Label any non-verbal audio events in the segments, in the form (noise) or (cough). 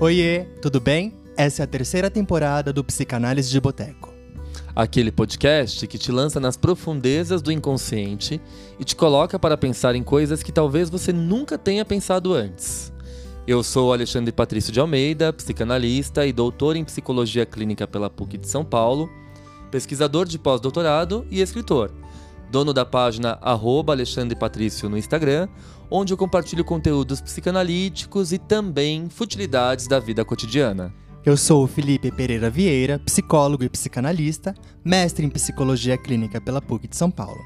Oiê, tudo bem? Essa é a terceira temporada do Psicanálise de Boteco. Aquele podcast que te lança nas profundezas do inconsciente e te coloca para pensar em coisas que talvez você nunca tenha pensado antes. Eu sou Alexandre Patrício de Almeida, psicanalista e doutor em psicologia clínica pela PUC de São Paulo, pesquisador de pós-doutorado e escritor. Dono da página Alexandre Patrício no Instagram, onde eu compartilho conteúdos psicanalíticos e também futilidades da vida cotidiana. Eu sou o Felipe Pereira Vieira, psicólogo e psicanalista, mestre em psicologia clínica pela PUC de São Paulo,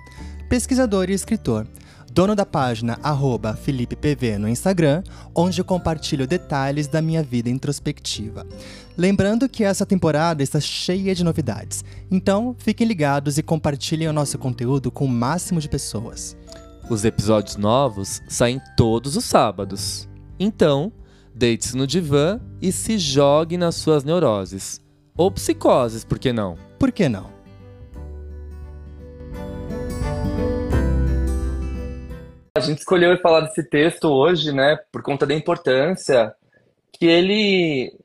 pesquisador e escritor, dono da página arroba FelipePV no Instagram, onde eu compartilho detalhes da minha vida introspectiva. Lembrando que essa temporada está cheia de novidades, então fiquem ligados e compartilhem o nosso conteúdo com o máximo de pessoas. Os episódios novos saem todos os sábados. Então, deite-se no divã e se jogue nas suas neuroses. Ou psicoses, por que não? Por que não? A gente escolheu falar desse texto hoje, né, por conta da importância que ele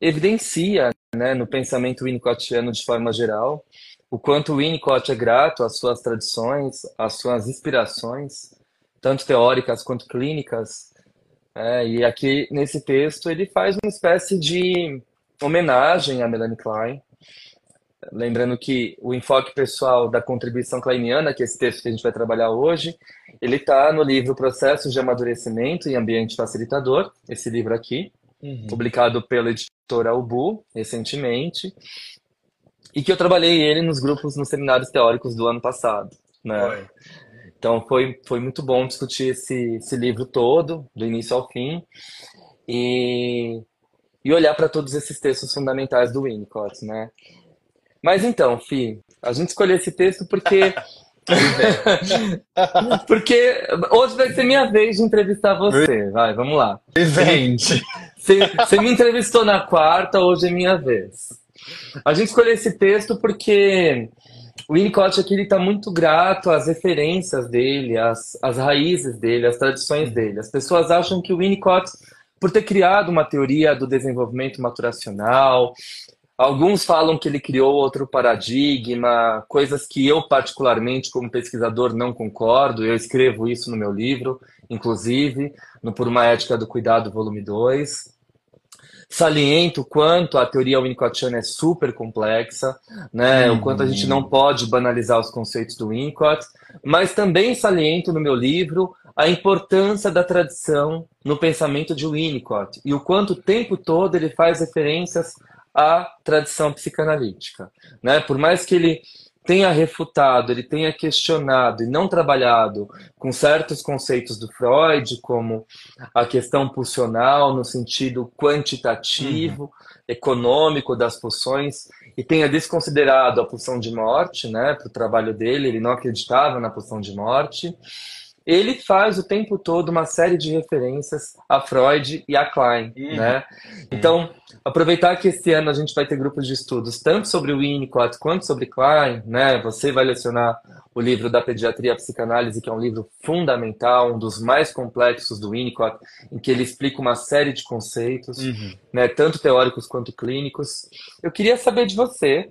evidencia, né, no pensamento winnicottiano de forma geral, o quanto Winnicott é grato às suas tradições, às suas inspirações, tanto teóricas quanto clínicas. É, e aqui nesse texto ele faz uma espécie de homenagem a Melanie Klein, lembrando que o enfoque pessoal da contribuição kleiniana, que é esse texto que a gente vai trabalhar hoje, ele está no livro Processos de Amadurecimento e Ambiente Facilitador, esse livro aqui, uhum. publicado pela editora Ubu recentemente, e que eu trabalhei ele nos grupos, nos seminários teóricos do ano passado, né? Foi. Então foi, foi muito bom discutir esse, esse livro todo, do início ao fim, e, e olhar para todos esses textos fundamentais do Winnicott, né? Mas então, Fi, a gente escolheu esse texto porque (laughs) (laughs) Porque hoje vai ser minha vez de entrevistar você. Vai, vamos lá. Você, você me entrevistou na quarta, hoje é minha vez. A gente escolheu esse texto porque o Winnicott aqui está muito grato às referências dele, às, às raízes dele, às tradições dele. As pessoas acham que o Winnicott, por ter criado uma teoria do desenvolvimento maturacional, Alguns falam que ele criou outro paradigma, coisas que eu, particularmente, como pesquisador, não concordo. Eu escrevo isso no meu livro, inclusive, no Por uma Ética do Cuidado, volume 2. Saliento o quanto a teoria winnicottiana é super complexa, né? Uhum. o quanto a gente não pode banalizar os conceitos do Winnicott, mas também saliento no meu livro a importância da tradição no pensamento de Winnicott e o quanto o tempo todo ele faz referências à tradição psicanalítica. Né? Por mais que ele tenha refutado, ele tenha questionado e não trabalhado com certos conceitos do Freud, como a questão pulsional no sentido quantitativo, uhum. econômico das pulsões, e tenha desconsiderado a pulsão de morte, né, para o trabalho dele, ele não acreditava na pulsão de morte ele faz o tempo todo uma série de referências a Freud e a Klein, uhum. né? Então, aproveitar que esse ano a gente vai ter grupos de estudos tanto sobre o Winnicott quanto sobre Klein, né? Você vai lecionar o livro da Pediatria e Psicanálise, que é um livro fundamental, um dos mais complexos do Winnicott, em que ele explica uma série de conceitos, uhum. né, tanto teóricos quanto clínicos. Eu queria saber de você,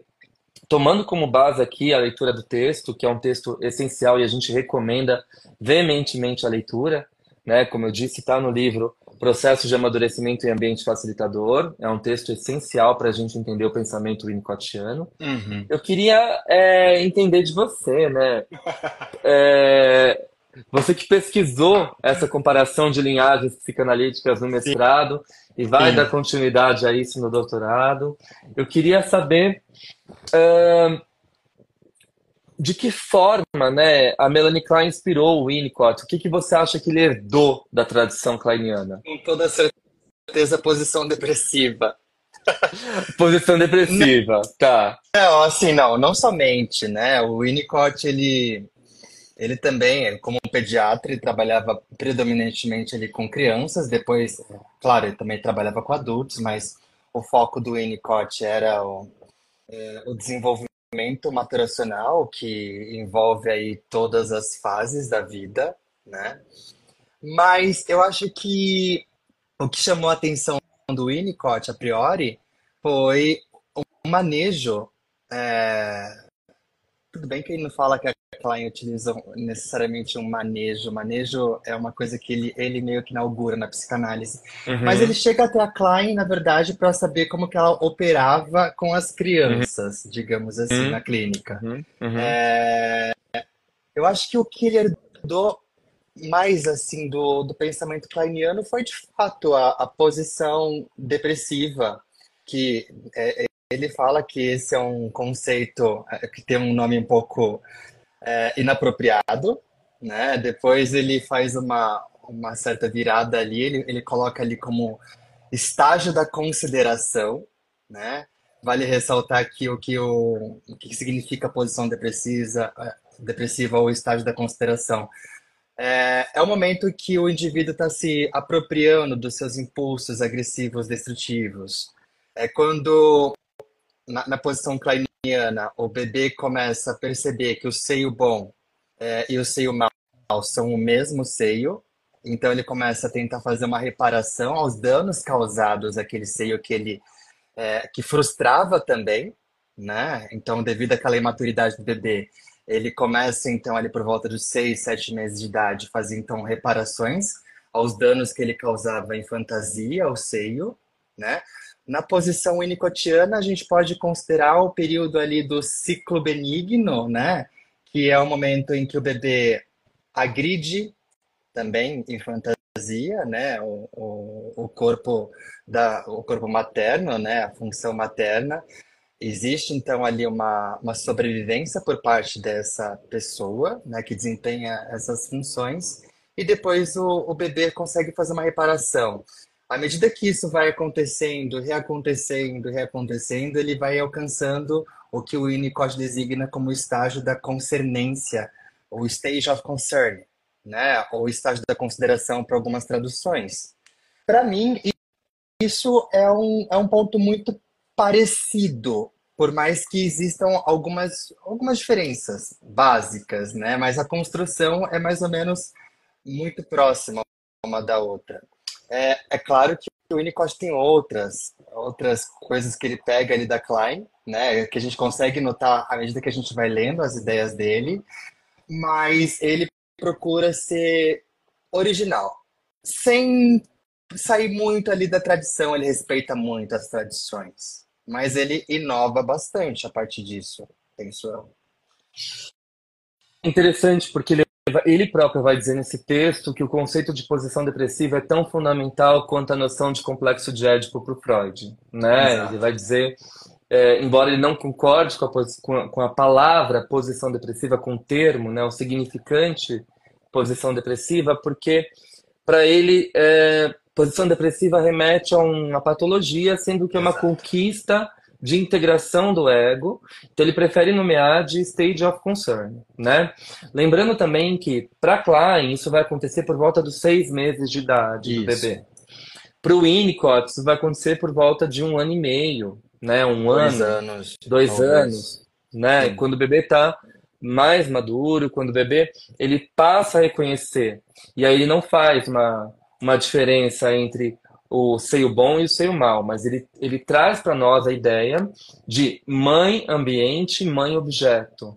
tomando como base aqui a leitura do texto, que é um texto essencial e a gente recomenda veementemente a leitura, né? Como eu disse, está no livro Processo de Amadurecimento em Ambiente Facilitador. É um texto essencial para a gente entender o pensamento winnicottiano. Uhum. Eu queria é, entender de você, né? (laughs) é, você que pesquisou essa comparação de linhagens psicanalíticas no mestrado Sim. e vai Sim. dar continuidade a isso no doutorado, eu queria saber uh, de que forma né, a Melanie Klein inspirou o Winnicott. O que, que você acha que ele herdou da tradição kleiniana? Com toda certeza, posição depressiva. (laughs) posição depressiva, tá. Não, assim, não, não somente, né? O Winnicott, ele ele também, como pediatra, ele trabalhava predominantemente ali com crianças, depois, claro, ele também trabalhava com adultos, mas o foco do Winnicott era o, é, o desenvolvimento maturacional, que envolve aí todas as fases da vida, né? Mas eu acho que o que chamou a atenção do Winnicott, a priori, foi um manejo. É... Tudo bem que ele não fala que a Klein utiliza necessariamente um manejo. Manejo é uma coisa que ele, ele meio que inaugura na psicanálise. Uhum. Mas ele chega até a Klein, na verdade, para saber como que ela operava com as crianças, uhum. digamos assim, uhum. na clínica. Uhum. Uhum. É... Eu acho que o que ele herdou mais assim do, do pensamento kleiniano foi de fato a, a posição depressiva que é, ele fala que esse é um conceito é, que tem um nome um pouco é, inapropriado, né? Depois ele faz uma, uma certa virada ali, ele, ele coloca ali como estágio da consideração, né? Vale ressaltar aqui o que, o, o que significa posição depressiva, é, depressiva ou estágio da consideração. É, é o momento que o indivíduo está se apropriando dos seus impulsos agressivos, destrutivos. É quando na, na posição kleiniana, o bebê começa a perceber que o seio bom é, e o seio mau são o mesmo seio, então ele começa a tentar fazer uma reparação aos danos causados àquele seio que ele é, que frustrava também, né? Então, devido àquela imaturidade do bebê, ele começa então ali por volta dos seis, sete meses de idade, fazer então reparações aos danos que ele causava em fantasia ao seio, né? Na posição inicotiana, a gente pode considerar o período ali do ciclo benigno, né? Que é o momento em que o bebê agride também em fantasia, né? O, o, o corpo da, o corpo materno, né? A função materna. Existe, então, ali uma, uma sobrevivência por parte dessa pessoa, né? Que desempenha essas funções. E depois o, o bebê consegue fazer uma reparação à medida que isso vai acontecendo, reacontecendo, reacontecendo, ele vai alcançando o que o Winnicott designa como estágio da concernência, ou stage of concern, né? ou estágio da consideração para algumas traduções. Para mim, isso é um, é um ponto muito parecido, por mais que existam algumas, algumas diferenças básicas, né? mas a construção é mais ou menos muito próxima uma da outra. É, é claro que o Winnicott tem outras, outras coisas que ele pega ali da Klein, né, que a gente consegue notar à medida que a gente vai lendo as ideias dele, mas ele procura ser original, sem sair muito ali da tradição, ele respeita muito as tradições, mas ele inova bastante a partir disso, penso eu. Interessante, porque ele ele próprio vai dizer nesse texto que o conceito de posição depressiva é tão fundamental quanto a noção de complexo de Édipo para o Freud. Né? Ele vai dizer, é, embora ele não concorde com a, com, a, palavra posição depressiva, com o termo, né, o significante posição depressiva, porque para ele é, posição depressiva remete a uma patologia, sendo que é uma conquista de integração do ego, então ele prefere nomear de stage of concern, né? Lembrando também que para Klein isso vai acontecer por volta dos seis meses de idade isso. do bebê. Para o Winnicott isso vai acontecer por volta de um ano e meio, né? Um dois ano, anos, dois talvez. anos, né? Sim. Quando o bebê está mais maduro, quando o bebê ele passa a reconhecer e aí ele não faz uma uma diferença entre o seio bom e o seio mal, mas ele, ele traz para nós a ideia de mãe ambiente, mãe objeto.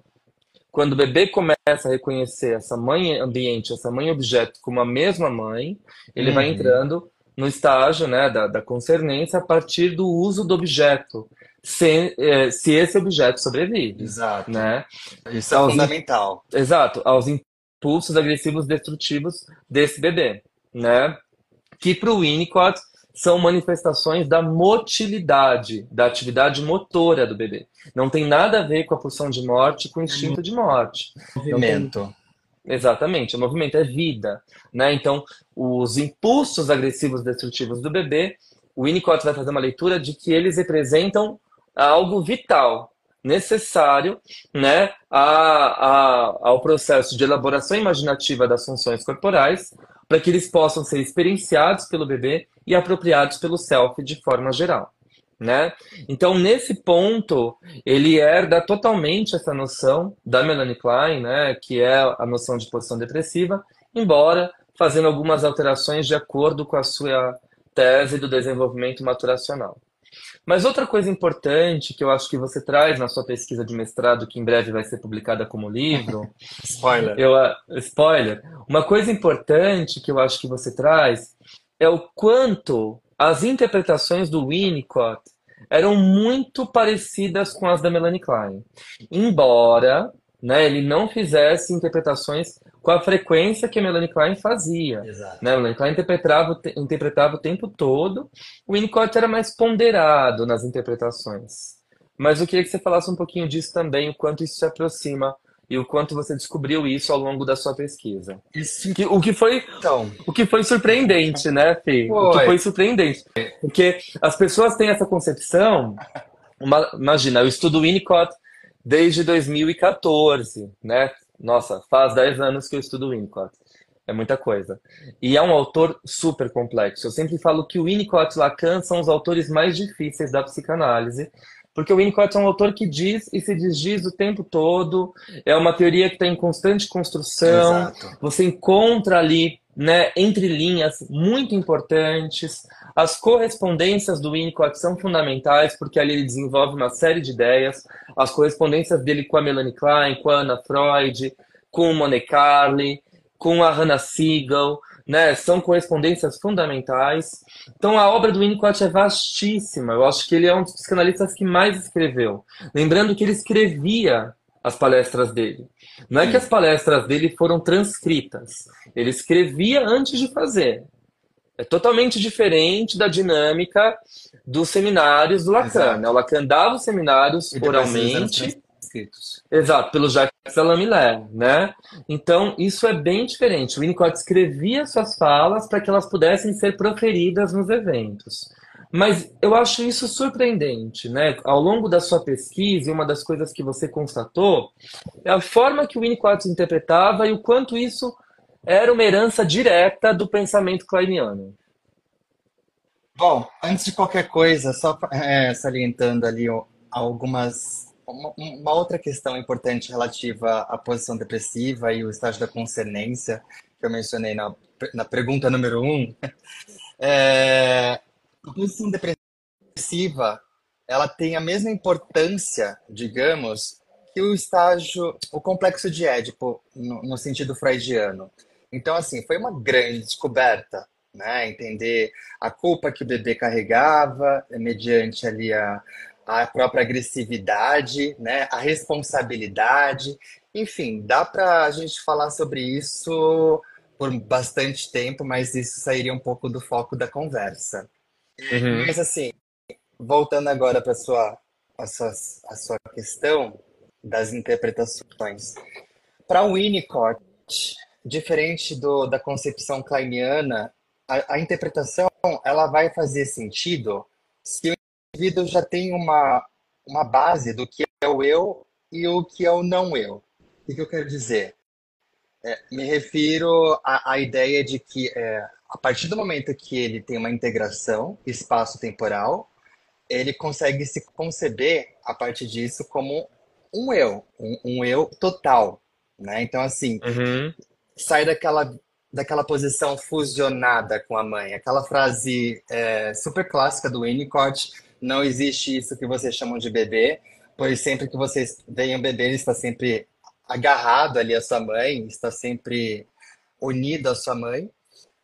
Quando o bebê começa a reconhecer essa mãe ambiente, essa mãe objeto como a mesma mãe, ele uhum. vai entrando no estágio né, da, da concernência a partir do uso do objeto, se, é, se esse objeto sobrevive. Exato. Né? Isso é aos, fundamental. Exato, aos impulsos agressivos destrutivos desse bebê. Né? Que para o Winnicott são manifestações da motilidade, da atividade motora do bebê. Não tem nada a ver com a pulsão de morte, com o instinto de morte. Movimento. Tem... Exatamente, o movimento é vida. Né? Então, os impulsos agressivos destrutivos do bebê, o Winnicott vai fazer uma leitura de que eles representam algo vital, necessário né, a, a, ao processo de elaboração imaginativa das funções corporais, para que eles possam ser experienciados pelo bebê e apropriados pelo self de forma geral. Né? Então, nesse ponto, ele herda totalmente essa noção da Melanie Klein, né, que é a noção de posição depressiva, embora fazendo algumas alterações de acordo com a sua tese do desenvolvimento maturacional. Mas outra coisa importante que eu acho que você traz na sua pesquisa de mestrado, que em breve vai ser publicada como livro. (laughs) spoiler. Eu, spoiler. Uma coisa importante que eu acho que você traz é o quanto as interpretações do Winnicott eram muito parecidas com as da Melanie Klein. Embora né, ele não fizesse interpretações com a frequência que a Melanie Klein fazia. Exato. Né? A Melanie Klein interpretava, interpretava o tempo todo, o Winnicott era mais ponderado nas interpretações. Mas eu queria que você falasse um pouquinho disso também, o quanto isso se aproxima e o quanto você descobriu isso ao longo da sua pesquisa. Isso. O que foi então, o que foi surpreendente, né, Fê? Foi. O que foi surpreendente. Porque as pessoas têm essa concepção. Uma, imagina, eu estudo Winnicott desde 2014, né? Nossa, faz 10 anos que eu estudo Winnicott. É muita coisa. E é um autor super complexo. Eu sempre falo que o Winnicott e Lacan são os autores mais difíceis da psicanálise, porque o Winnicott é um autor que diz e se desdiz o tempo todo. É uma teoria que está em constante construção. Exato. Você encontra ali, né, entre linhas muito importantes. As correspondências do Winnicott são fundamentais, porque ali ele desenvolve uma série de ideias. As correspondências dele com a Melanie Klein, com a Anna Freud, com o Monte Carli, com a Hannah Siegel, né? São correspondências fundamentais. Então a obra do Winnicott é vastíssima. Eu acho que ele é um dos psicanalistas que mais escreveu. Lembrando que ele escrevia as palestras dele. Não é que as palestras dele foram transcritas. Ele escrevia antes de fazer. É totalmente diferente da dinâmica dos seminários do Lacan. Né? O Lacan dava os seminários oralmente. Exato, pelo Jacques Alamilé, né? Então, isso é bem diferente. O Winnicott escrevia suas falas para que elas pudessem ser proferidas nos eventos. Mas eu acho isso surpreendente, né? Ao longo da sua pesquisa, uma das coisas que você constatou é a forma que o Winnicott interpretava e o quanto isso era uma herança direta do pensamento kleiniano. Bom, antes de qualquer coisa, só é, salientando ali algumas. Uma, uma, outra questão importante relativa à posição depressiva e o estágio da concernência, que eu mencionei na, na pergunta número um. (laughs) É, a posição depressiva ela tem a mesma importância, digamos, que o estágio, o complexo de Édipo, no, no sentido freudiano. Então, assim, foi uma grande descoberta, né? Entender a culpa que o bebê carregava, mediante ali a, a própria agressividade, né? A responsabilidade. Enfim, dá para a gente falar sobre isso por bastante tempo, mas isso sairia um pouco do foco da conversa. Uhum. Mas assim, voltando agora para sua a sua, a sua questão das interpretações. Para o Winnicott, diferente do, da concepção kleiniana, a, a, interpretação ela vai fazer sentido se o indivíduo já tem uma, uma base do que é o eu e o que é o não eu. O que eu quero dizer? É, me refiro à, à, ideia de que é, a partir do momento que ele tem uma integração espaço-temporal, ele consegue se conceber a partir disso como um eu, um, um eu total, né? Então assim, uhum sai daquela, daquela posição fusionada com a mãe. Aquela frase é, super clássica do Winnicott, não existe isso que vocês chamam de bebê, pois sempre que vocês veem um bebê, ele está sempre agarrado ali à sua mãe, está sempre unido à sua mãe.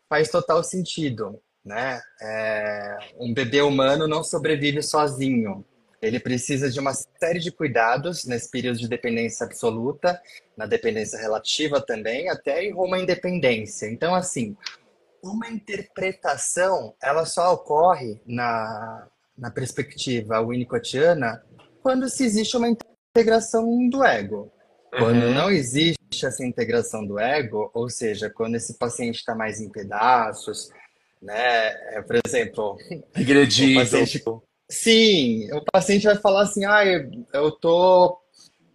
Faz total sentido, né? É, um bebê humano não sobrevive sozinho. Ele precisa de uma série de cuidados nesse período de dependência absoluta, na dependência relativa também, até em uma independência. Então, assim, uma interpretação, ela só ocorre na, na perspectiva winnicottiana quando se existe uma integração do ego. Quando uhum. não existe essa integração do ego, ou seja, quando esse paciente está mais em pedaços, né? É, por exemplo, (laughs) agredido. Paciente, Sim, o paciente vai falar assim: ah, eu tô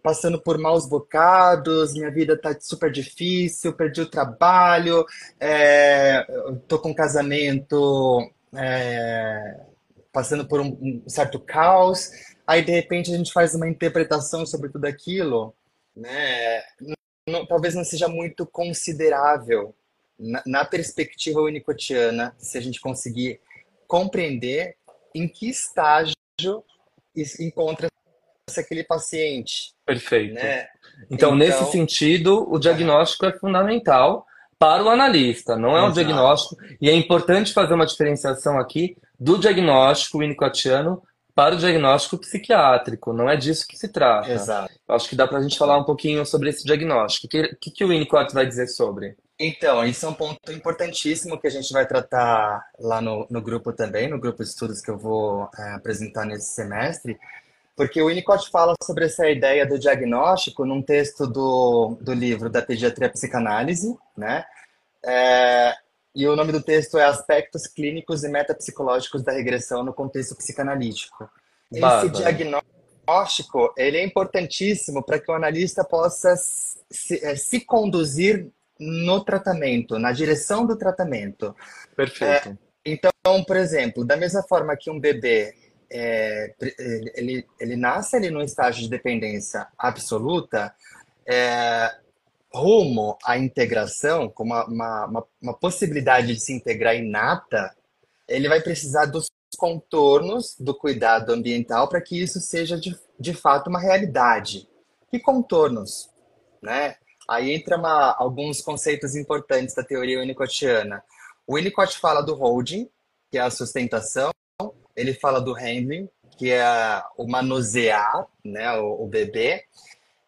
passando por maus bocados, minha vida tá super difícil, perdi o trabalho, é, tô com um casamento é, passando por um, um, certo caos. Aí, de repente, a gente faz uma interpretação sobre tudo aquilo, né? Não, talvez não seja muito considerável na, na perspectiva unicotiana, se a gente conseguir compreender em que estágio encontra-se aquele paciente. Perfeito. Né? Então, Então- nesse sentido, o diagnóstico é fundamental para o analista, não é um Exato. diagnóstico. E é importante fazer uma diferenciação aqui do diagnóstico winnicottiano para o diagnóstico psiquiátrico. Não é disso que se trata. Exato. Acho que dá para a gente falar um pouquinho sobre esse diagnóstico. O que, que, que o Winnicott vai dizer sobre? Então, isso é um ponto importantíssimo que a gente vai tratar lá no, no grupo também, no grupo de estudos que eu vou é, apresentar nesse semestre, porque o Winnicott fala sobre essa ideia do diagnóstico num texto do, do livro da Pediatria Psicanálise, né? É, e o nome do texto é Aspectos Clínicos e Metapsicológicos da Regressão no Contexto Psicanalítico. Esse diagnóstico, ele é importantíssimo para que o analista possa se, eh, se conduzir no tratamento, na direção do tratamento. Perfeito. Então, por exemplo, da mesma forma que um bebê é, ele, ele nasce ali num estágio de dependência absoluta, é, rumo à integração, com uma, uma, uma, possibilidade de se integrar inata, ele vai precisar dos contornos do cuidado ambiental para que isso seja de, de fato uma realidade. Que contornos? Né? Aí entra uma, alguns conceitos importantes da teoria winnicottiana. O Winnicott fala do holding, que é a sustentação, ele fala do handling, que é o manusear né, o, o bebê,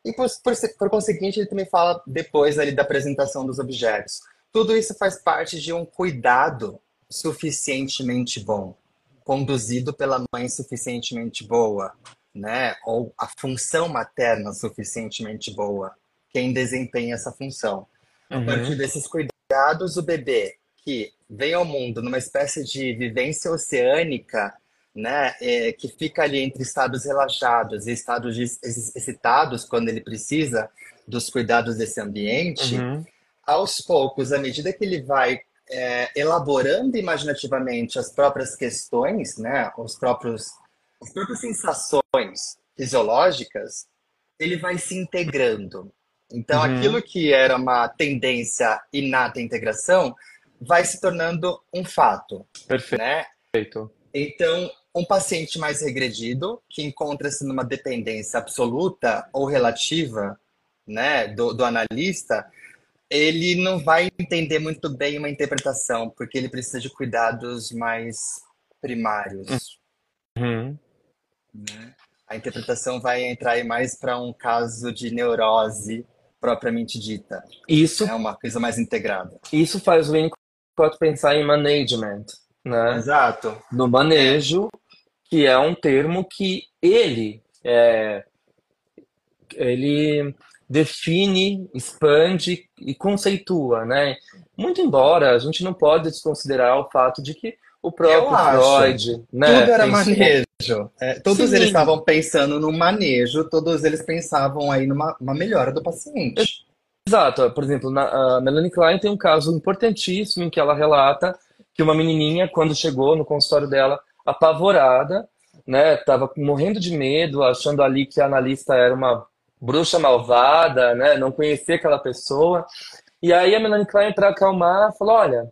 e por, por, por conseguinte ele também fala depois ali da apresentação dos objetos. Tudo isso faz parte de um cuidado suficientemente bom, conduzido pela mãe suficientemente boa, né? Ou a função materna suficientemente boa, quem desempenha essa função. A partir desses cuidados, o bebê que vem ao mundo numa espécie de vivência oceânica, né, é, que fica ali entre estados relaxados e estados excitados quando ele precisa dos cuidados desse ambiente, Uhum. aos poucos, à medida que ele vai é, elaborando imaginativamente as próprias questões, né, os próprios, as próprias sensações fisiológicas, ele vai se integrando. Então, Uhum. aquilo que era uma tendência inata à integração vai se tornando um fato, Perfeito. né? Então, um paciente mais regredido, que encontra-se numa dependência absoluta ou relativa, né, do, do analista, ele não vai entender muito bem uma interpretação, porque ele precisa de cuidados mais primários. Uhum. né? A interpretação vai entrar mais para um caso de neurose propriamente dita, Isso, é uma coisa mais integrada. isso faz o Winnicott pensar em management, né? Exato. no manejo, que é um termo que ele é, ele define, expande e conceitua, né? Muito embora a gente não pode desconsiderar o fato de que o próprio. Freud, né, Tudo era manejo. É, todos Sim. eles estavam pensando no manejo, todos eles pensavam aí numa uma melhora do paciente. Exato. Por exemplo, na, a Melanie Klein tem um caso importantíssimo em que ela relata que uma menininha, quando chegou no consultório dela, apavorada, né, tava morrendo de medo, achando ali que a analista era uma bruxa malvada, né, não conhecia aquela pessoa. E aí a Melanie Klein, para acalmar, falou: Olha,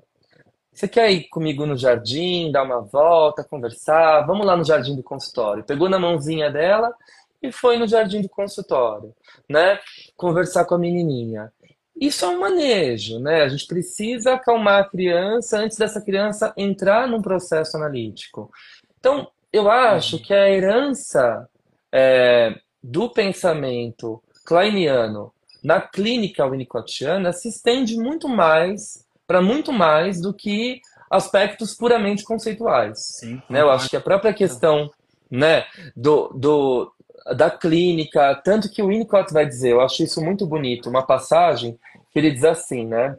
você quer ir comigo no jardim, dar uma volta, conversar? Vamos lá no jardim do consultório. Pegou na mãozinha dela e foi no jardim do consultório, né? Conversar com a menininha. Isso é um manejo, né? A gente precisa acalmar a criança antes dessa criança entrar num processo analítico. Então, eu acho que a herança é, do pensamento kleiniano na clínica winnicottiana se estende muito mais para muito mais do que aspectos puramente conceituais Sim. né? Eu acho que a própria questão, né, do, do, da clínica, tanto que o Winnicott vai dizer, eu acho isso muito bonito, uma passagem que ele diz assim, né?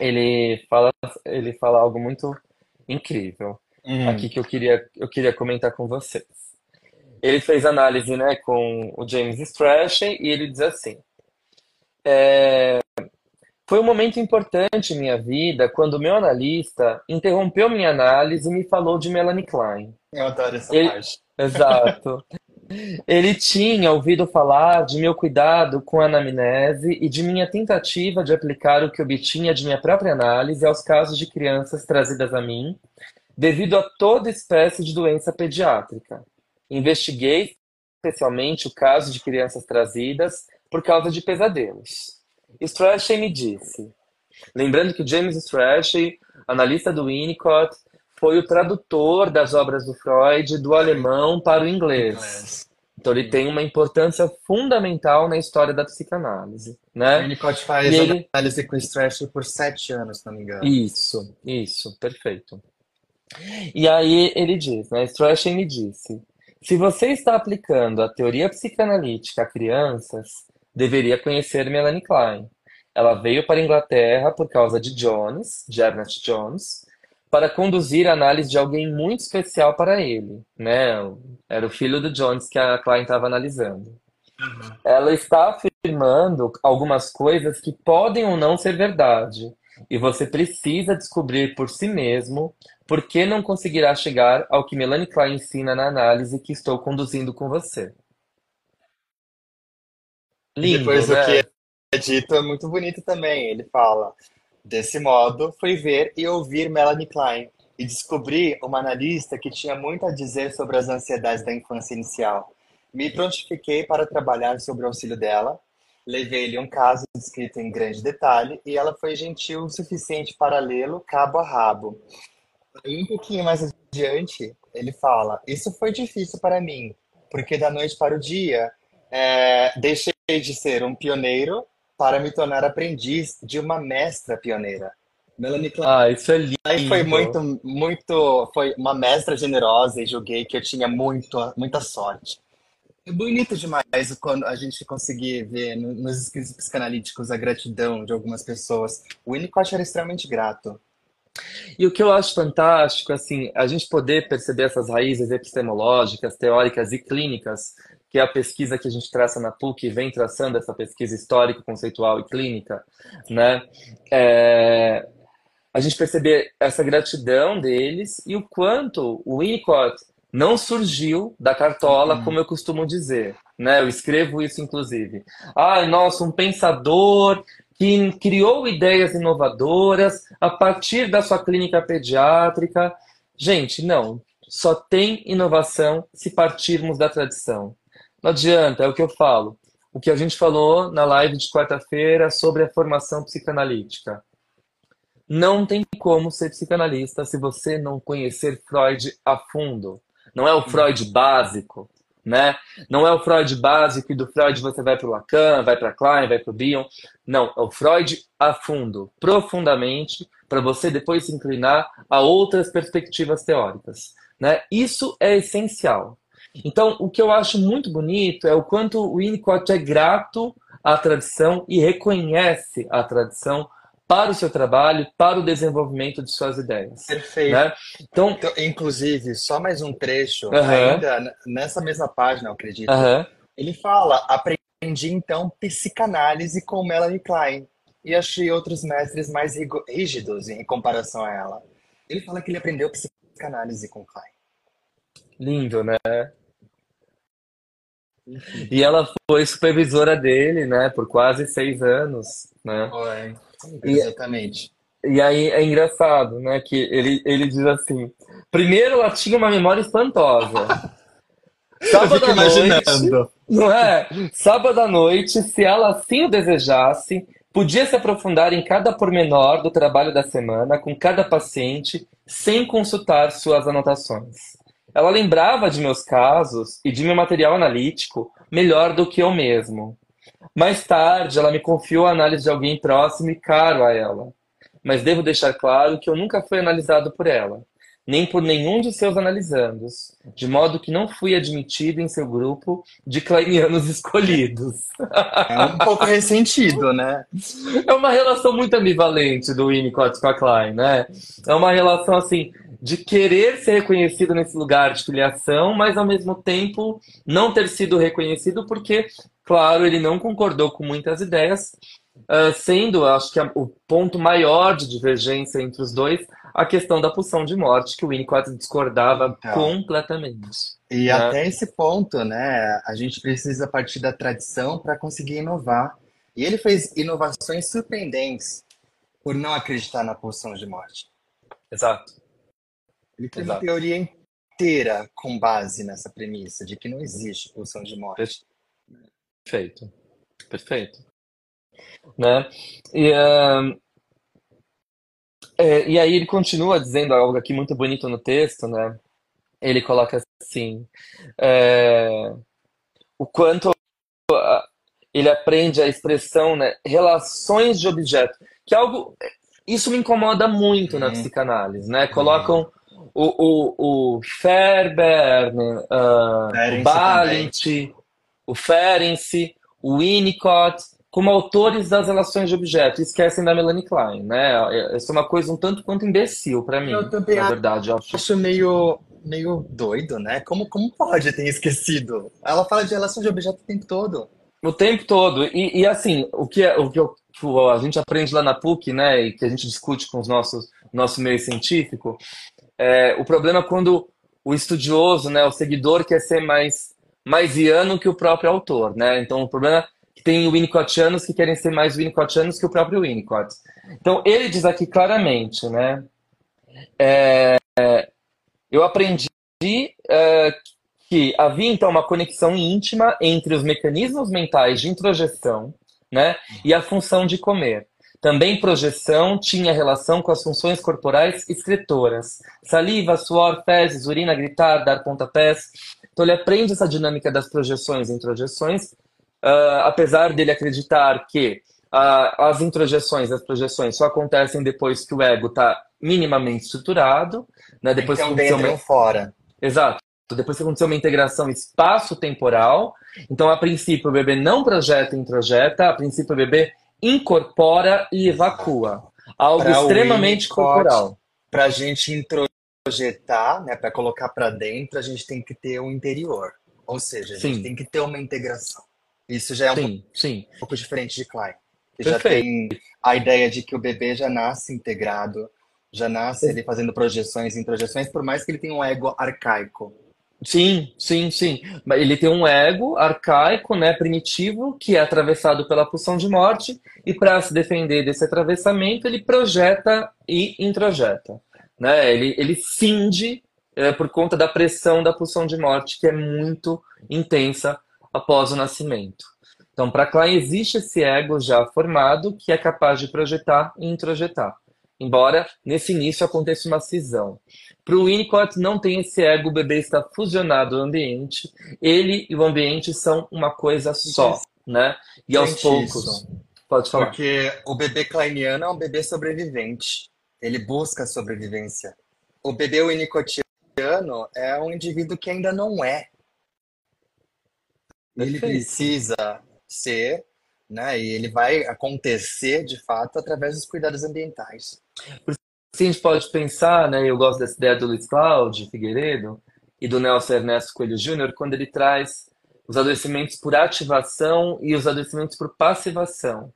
Ele fala, ele fala algo muito incrível Hum. aqui que eu queria, eu queria comentar com vocês. Ele fez análise, né, com o James Strachey e ele diz assim: é, foi um momento importante em minha vida quando o meu analista interrompeu minha análise e me falou de Melanie Klein. Eu adoro essa Ele- parte. Exato. (laughs) Ele tinha ouvido falar de meu cuidado com a anamnese e de minha tentativa de aplicar o que obtinha de minha própria análise aos casos de crianças trazidas a mim, devido a toda espécie de doença pediátrica. Investiguei especialmente o caso de crianças trazidas por causa de pesadelos. Strachey me disse, lembrando que James Strachey, analista do Winnicott, foi o tradutor das obras do Freud do alemão para o inglês. Então ele tem uma importância fundamental na história da psicanálise, né? O Winnicott faz ele- análise com Strachey por sete anos, se não me engano. Isso, isso, perfeito. E aí ele diz, né? Strachan me disse: se você está aplicando a teoria psicanalítica a crianças, deveria conhecer Melanie Klein. Ela veio para a Inglaterra por causa de Jones, de Ernest Jones, para conduzir a análise de alguém muito especial para ele, né? Era o filho do Jones que a Klein estava analisando. Ela está afirmando algumas coisas que podem ou não ser verdade, e você precisa descobrir por si mesmo por que não conseguirá chegar ao que Melanie Klein ensina na análise que estou conduzindo com você. Lindo, depois o né? que é dito é muito bonito também. Ele fala: desse modo, fui ver e ouvir Melanie Klein e descobri uma analista que tinha muito a dizer sobre as ansiedades da infância inicial. Me prontifiquei para trabalhar sobre o auxílio dela. Levei-lhe um caso descrito em grande detalhe e ela foi gentil o suficiente para lê-lo cabo a rabo. Aí, um pouquinho mais adiante, ele fala: Isso foi difícil para mim, porque da noite para o dia é, deixei de ser um pioneiro para me tornar aprendiz de uma mestra pioneira. Melanie Klein Ah, isso é lindo. foi muito, muito, foi uma mestra generosa e julguei que eu tinha muito, muita sorte. É bonito demais quando a gente conseguir ver no- nos escritos psicanalíticos a gratidão de algumas pessoas. O Winnicott era extremamente grato. E o que eu acho fantástico, assim, a gente poder perceber essas raízes epistemológicas, teóricas e clínicas, que é a pesquisa que a gente traça na PUC, vem traçando essa pesquisa histórica, conceitual e clínica, né? É, a gente perceber essa gratidão deles e o quanto o Winnicott não surgiu da cartola, como eu costumo dizer, né? Eu escrevo isso, inclusive. Ai, nossa, um pensador que criou ideias inovadoras a partir da sua clínica pediátrica. Gente, não. Só tem inovação se partirmos da tradição. Não adianta, é o que eu falo. O que a gente falou na live de quarta-feira sobre a formação psicanalítica. Não tem como ser psicanalista se você não conhecer Freud a fundo. Não é o Freud básico, né? Não é o Freud básico e do Freud você vai para o Lacan, vai para Klein, vai para o Bion. Não, é o Freud a fundo, profundamente, para você depois se inclinar a outras perspectivas teóricas, né? Isso é essencial. Então, o que eu acho muito bonito é o quanto o Winnicott é grato à tradição e reconhece a tradição para o seu trabalho, para o desenvolvimento de suas ideias, Perfeito. né? Então, Então, inclusive, só mais um trecho, Aham. ainda n- nessa mesma página, eu acredito. aham, Ele fala: aprendi então psicanálise com Melanie Klein e achei outros mestres mais rígidos em comparação a ela. Ele fala que ele aprendeu psicanálise com Klein. lindo, né? E ela foi supervisora dele, né, por quase seis anos, né? Foi. E- Exatamente. E aí é engraçado, né, que ele, ele diz assim: primeiro ela tinha uma memória espantosa. (laughs) Sábado à noite, imaginando. não é? Sábado à noite, se ela assim o desejasse, podia se aprofundar em cada pormenor do trabalho da semana com cada paciente, sem consultar suas anotações. Ela lembrava de meus casos e de meu material analítico melhor do que eu mesmo. Mais tarde, ela me confiou a análise de alguém próximo e caro a ela. Mas devo deixar claro que eu nunca fui analisado por ela, nem por nenhum de seus analisandos, de modo que não fui admitido em seu grupo de kleinianos (laughs) escolhidos. É um pouco ressentido, né? É uma relação muito ambivalente do Winnicott com a Klein, né? É uma relação assim de querer ser reconhecido nesse lugar de filiação, mas ao mesmo tempo não ter sido reconhecido porque, claro, ele não concordou com muitas ideias, ah, sendo, acho que o ponto maior de divergência entre os dois a questão da pulsão de morte, que o Winnicott discordava Então. completamente. E né? até esse ponto, né? A gente precisa partir da tradição para conseguir inovar. E ele fez inovações surpreendentes por não acreditar na pulsão de morte. Exato. Ele tem uma teoria inteira com base nessa premissa de que não existe pulsão de morte. Perfeito. Perfeito. Né? E, é, e aí ele continua dizendo algo aqui muito bonito no texto, né? Ele coloca assim, é, o quanto ah, ele aprende a expressão, né, relações de objeto, que é algo, isso me incomoda muito na Uhum. psicanálise, né? Colocam o, o, o Ferber, ah, o Balint, o Ferenczi, o Winnicott, como autores das relações de objeto, esquecem da Melanie Klein, né? Isso é uma coisa um tanto quanto imbecil para mim, Eu também na verdade. Eu acho. acho meio, meio doido, né? Como, como pode ter esquecido? Ela fala de relação de objeto o tempo todo. O tempo todo. E, e, assim, o que, é, o que eu- que a gente aprende lá na PUC, né, e que a gente discute com os nossos nosso meio científico, é o problema é quando o estudioso, né, o seguidor quer ser mais mais iano que o próprio autor, né? Então o problema é que tem Winnicottianos que querem ser mais Winnicottianos que o próprio Winnicott. Então ele diz aqui claramente, né? é, eu aprendi é, que havia então uma conexão íntima entre os mecanismos mentais de introjeção né, e a função de comer. Também projeção tinha relação com as funções corporais excretoras. Saliva, suor, fezes, urina, gritar, dar pontapés. Então ele aprende essa dinâmica das projeções e introjeções, ah, apesar dele acreditar que ah, as introjeções, as projeções só acontecem depois que o ego está minimamente estruturado, né, depois então que aconteceu uma- fora. Exato. Depois que aconteceu uma integração espaço-temporal, então a princípio o bebê não projeta e introjeta, a princípio o bebê incorpora e evacua. Algo Pra extremamente corporal. Para a gente introjetar, né, para colocar para dentro, a gente tem que ter o interior. Ou seja, a gente Sim. tem que ter uma integração. Isso já é um Sim, sim. pouco diferente de Klein, que já tem a ideia de que o bebê já nasce integrado, já nasce ele fazendo projeções e introjeções, por mais que ele tenha um ego arcaico. Sim, sim, sim. Ele tem um ego arcaico, né, primitivo, que é atravessado pela pulsão de morte, e para se defender desse atravessamento, ele projeta e introjeta. Né? Ele, ele cinge é, por conta da pressão da pulsão de morte, que é muito intensa após o nascimento. Então, para Klein, existe esse ego já formado que é capaz de projetar e introjetar. Embora nesse início aconteça uma cisão. Para o Winnicott não tem esse ego, o bebê está fusionado ao ambiente, ele e o ambiente são uma coisa só, né? E aos Gente, poucos, isso. pode falar. Porque o bebê kleiniano é um bebê sobrevivente. Ele busca sobrevivência. O bebê winnicottiano é um indivíduo que ainda não é. Ele precisa ser, né? E ele vai acontecer de fato através dos cuidados ambientais. Se a gente pode pensar, né? Eu gosto dessa ideia do Luiz Cláudio Figueiredo e do Nelson Ernesto Coelho Júnior, quando ele traz os adoecimentos por ativação e os adoecimentos por passivação.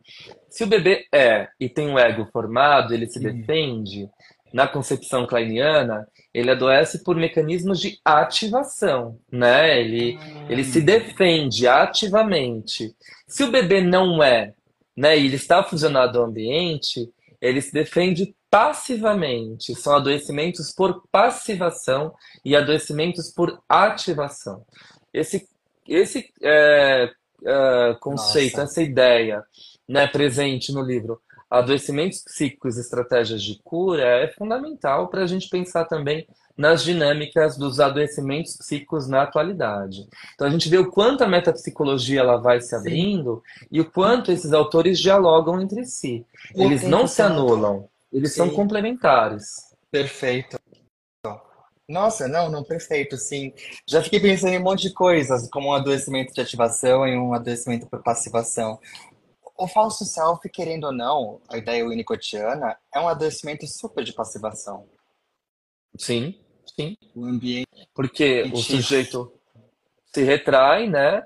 Se o bebê é e tem um ego formado, ele se defende, na concepção kleiniana, ele adoece por mecanismos de ativação, né? Ele, ele se defende ativamente. Se o bebê não é, né, e ele está fusionado ao ambiente, ele se defende passivamente. São adoecimentos por passivação e adoecimentos por ativação. Esse, esse é, é, conceito, Nossa. essa ideia, né, presente no livro Adoecimentos Psíquicos e Estratégias de Cura é fundamental para a gente pensar também nas dinâmicas dos adoecimentos psíquicos na atualidade. Então a gente vê o quanto a metapsicologia ela vai se abrindo e o quanto esses autores dialogam entre si. Eles não se anulam, eles são Sim. complementares. Perfeito. Nossa, não, não, perfeito, sim. Já fiquei pensando em um monte de coisas, como um adoecimento de ativação e um adoecimento por passivação. O falso self, querendo ou não, a ideia winnicottiana, é um adoecimento super de passivação. Sim, sim. O ambiente Porque o sujeito se retrai, né?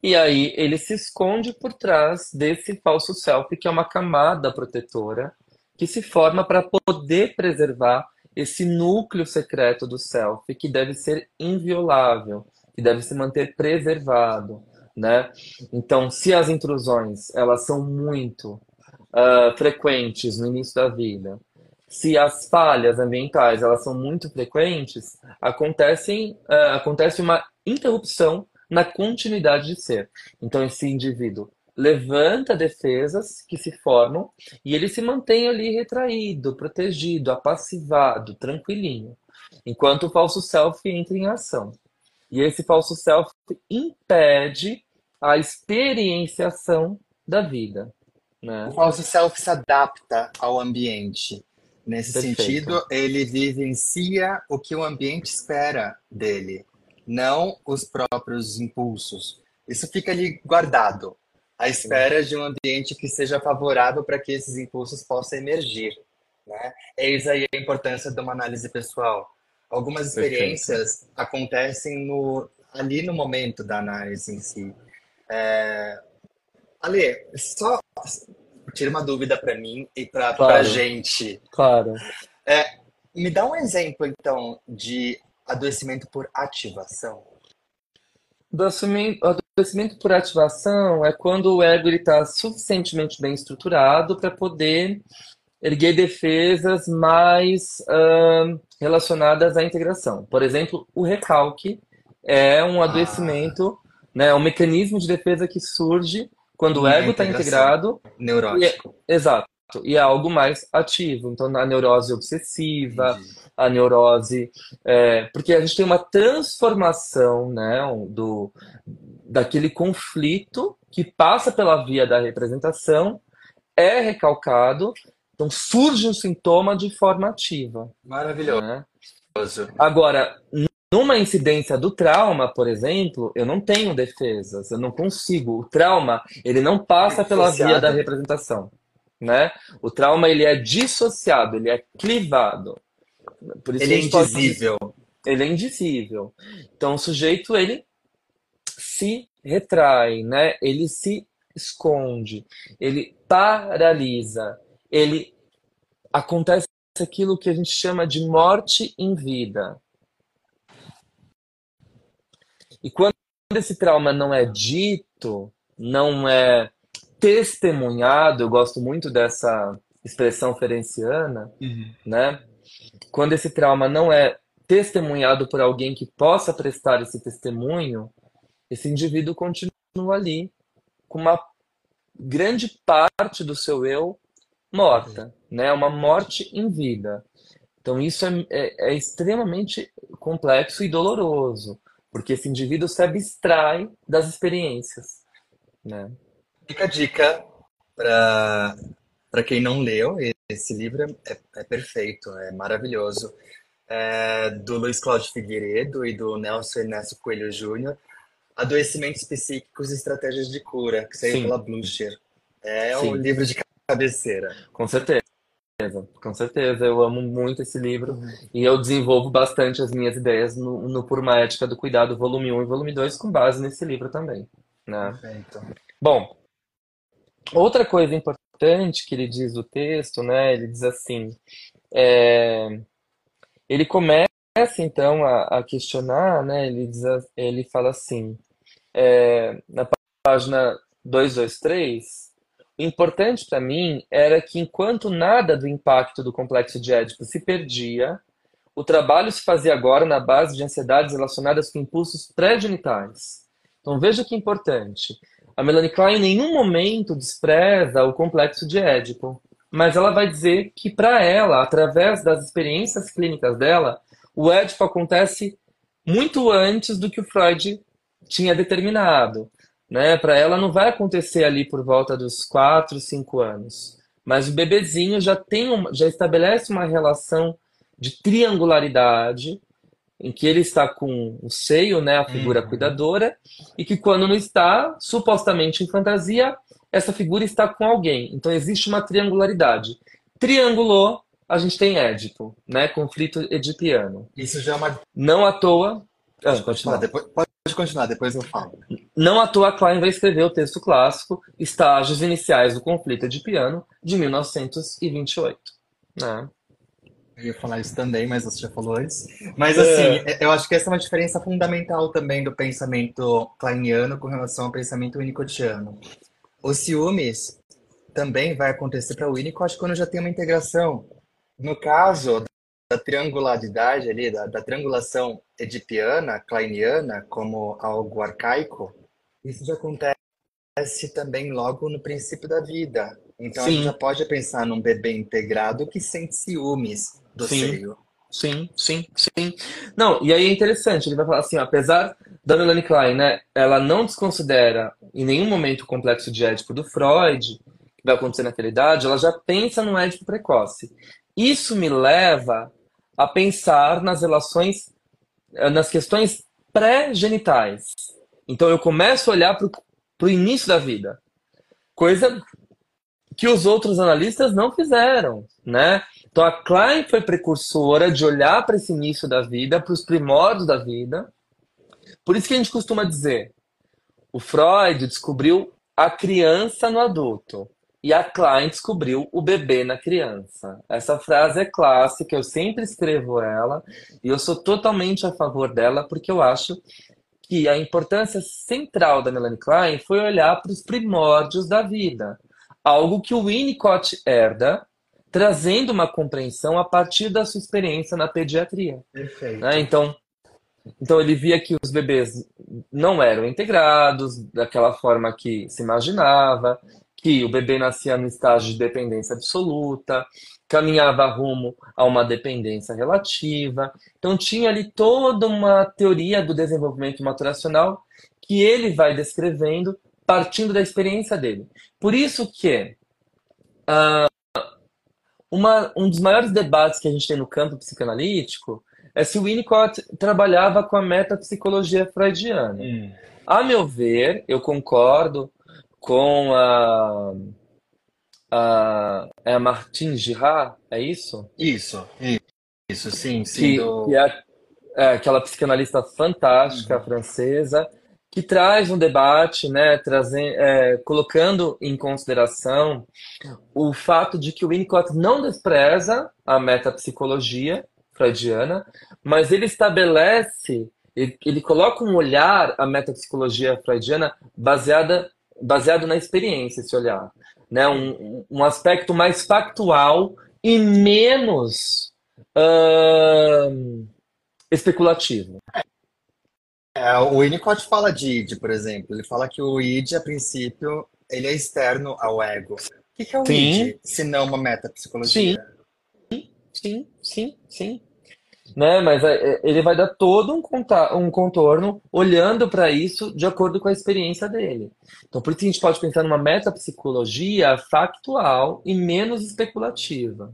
E aí ele se esconde por trás desse falso self, que é uma camada protetora que se forma para poder preservar esse núcleo secreto do self, que deve ser inviolável, que deve se manter preservado, né? Então, se as intrusões elas são muito ah, frequentes no início da vida, se as falhas ambientais elas são muito frequentes, acontecem, uh, acontece uma interrupção na continuidade de ser. Então, esse indivíduo levanta defesas que se formam e ele se mantém ali retraído, protegido, apassivado, tranquilinho, enquanto o falso self entra em ação. E esse falso self impede a experienciação da vida. Né? O falso self se adapta ao ambiente. Nesse Perfeito. sentido, ele vivencia o que o ambiente espera dele, não os próprios impulsos. Isso fica ali guardado, à espera de um ambiente que seja favorável para que esses impulsos possam emergir. Né? Eis aí a importância de uma análise pessoal. Algumas experiências acontecem no, ali no momento da análise em si. É... Ale, só tira uma dúvida para mim e para Claro. a gente. Claro. É, me dá um exemplo, então, de adoecimento por ativação. Adoecimento, adoecimento por ativação é quando o ego está suficientemente bem estruturado para poder erguer defesas mais ahn, relacionadas à integração. Por exemplo, o recalque é um adoecimento, né, um mecanismo de defesa que surge quando o ego está integrado Neurótico. Exato. E é algo mais ativo. Então, a neurose obsessiva, Entendi. a neurose. é, porque a gente tem uma transformação, né, do, daquele conflito que passa pela via da representação, é recalcado, então surge um sintoma de forma ativa. Maravilhoso. né? Agora, numa incidência do trauma, por exemplo, eu não tenho defesas, eu não consigo. O trauma, ele não passa pela via da representação, né? O trauma, ele é dissociado, ele é clivado. Por isso Ele é gente pode indizível. ele é indizível. Então, o sujeito, ele se retrai, né? Ele se esconde, ele paralisa, ele acontece aquilo que a gente chama de morte em vida. E quando esse trauma não é dito, não é testemunhado, eu gosto muito dessa expressão ferenciana, né? Quando esse trauma não é testemunhado por alguém que possa prestar esse testemunho, esse indivíduo continua ali com uma grande parte do seu eu morta, né? Uma morte em vida. Então isso é, é, é extremamente complexo e doloroso, porque esse indivíduo se abstrai das experiências, né? Fica a dica para quem não leu, esse livro é, é perfeito, é maravilhoso. É do Luiz Cláudio Figueiredo e do Nelson Ernesto Coelho Júnior, Adoecimentos Psíquicos e Estratégias de Cura, que saiu Sim. pela Blucher. É Sim. um livro de cabeceira. Com certeza, com certeza. Eu amo muito esse livro e eu desenvolvo bastante as minhas ideias no, no Por uma Ética do Cuidado, volume 1 e volume 2, com base nesse livro também, né? Perfeito. Bom, outra coisa importante que ele diz do texto, né? Ele diz assim, é, ele começa então a, a questionar, né? Ele diz, ele fala assim, é, na página 223, o importante para mim era que enquanto nada do impacto do complexo de Édipo se perdia, o trabalho se fazia agora na base de ansiedades relacionadas com impulsos pré-genitais. Então veja que importante. A Melanie Klein em nenhum momento despreza o complexo de Édipo, mas ela vai dizer que para ela, através das experiências clínicas dela, o Édipo acontece muito antes do que o Freud tinha determinado. Né? Para ela não vai acontecer ali por volta dos 4, 5 anos. Mas o bebezinho já tem uma, já estabelece uma relação de triangularidade em que ele está com o seio, né, a figura Uhum. cuidadora, e que quando não está, supostamente em fantasia, essa figura está com alguém. Então existe uma triangularidade. Triangulou, a gente tem Édipo, né, conflito edipiano. Isso já é uma. Não à toa, ah, Pode continuar, depois, pode continuar, depois eu falo. Não à toa Klein vai escrever o texto clássico Estágios Iniciais do Conflito Edipiano, de 1928. Né? Eu ia falar isso também, mas você já falou antes. Mas É. assim, eu acho que essa é uma diferença fundamental também do pensamento kleiniano com relação ao pensamento winnicottiano. Os ciúmes também vai acontecer para o Winnicott quando já tem uma integração. no caso da triangularidade ali, da, da triangulação edipiana, kleiniana, como algo arcaico, isso já acontece também logo no princípio da vida. Então a gente Sim, já pode pensar num bebê integrado que sente ciúmes do sim, seio. sim, sim, sim. Não, e aí é interessante, ele vai falar assim, ó, apesar da Melanie Klein, né, ela não desconsidera em nenhum momento o complexo de Édipo do Freud, que vai acontecer naquela idade, ela já pensa no Édipo precoce. Isso me leva a pensar nas relações, eh, nas questões pré-genitais. Então eu começo a olhar para o início da vida, coisa que os outros analistas não fizeram, né? Então a Klein foi precursora de olhar para esse início da vida, para os primórdios da vida. Por isso que a gente costuma dizer, o Freud descobriu a criança no adulto e a Klein descobriu o bebê na criança. Essa frase é clássica, eu sempre escrevo ela e eu sou totalmente a favor dela porque eu acho que a importância central da Melanie Klein foi olhar para os primórdios da vida, algo que o Winnicott herda, trazendo uma compreensão a partir da sua experiência na pediatria. Perfeito. né? Então, então ele via que os bebês não eram integrados daquela forma que se imaginava, que o bebê nascia no estágio de dependência absoluta, caminhava rumo a uma dependência relativa. Então tinha ali toda uma teoria do desenvolvimento maturacional que ele vai descrevendo partindo da experiência dele. Por isso que uma, um dos maiores debates que a gente tem no campo psicanalítico é se o Winnicott trabalhava com a metapsicologia freudiana. Hum. A meu ver, eu concordo com a, a, é a Martine Girard, é isso? Isso, isso, sim, sim, Que, do... que é, é aquela psicanalista fantástica Uhum. francesa que traz um debate, né, trazendo, é, colocando em consideração o fato de que o Winnicott não despreza a metapsicologia freudiana, mas ele estabelece, ele, ele coloca um olhar à metapsicologia freudiana baseada, baseado na experiência, esse olhar, né? Um, um aspecto mais factual e menos especulativo. É, o Winnicott fala de id, por exemplo. Ele fala que o id, a princípio, ele é externo ao ego. O que que é o Sim. id, se não uma metapsicologia? Sim, sim, sim. Né? Mas é, é, ele vai dar todo um, um contorno olhando para isso de acordo com a experiência dele. Então, por isso que a gente pode pensar numa metapsicologia factual e menos especulativa.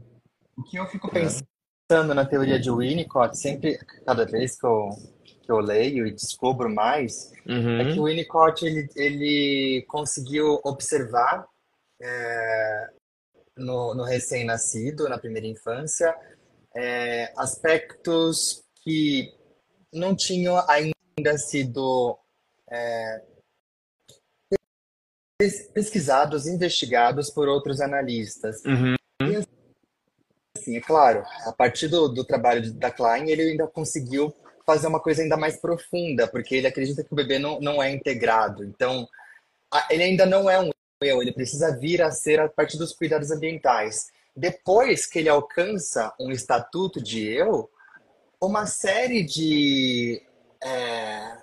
O que eu fico pensando na teoria de Winnicott, sempre, cada vez que eu, que eu leio e descubro mais, é que Uhum. o Winnicott, ele, ele conseguiu observar é, no, no recém-nascido, na primeira infância, é, aspectos que não tinham ainda sido pes- pesquisados, investigados por outros analistas. Uhum. Assim, é claro, a partir do, do trabalho da Klein, ele ainda conseguiu fazer uma coisa ainda mais profunda, porque ele acredita que o bebê não, não é integrado. Então, a- ele ainda não é um eu, ele precisa vir a ser a partir dos cuidados ambientais. Depois que ele alcança um estatuto de eu, uma série de, é,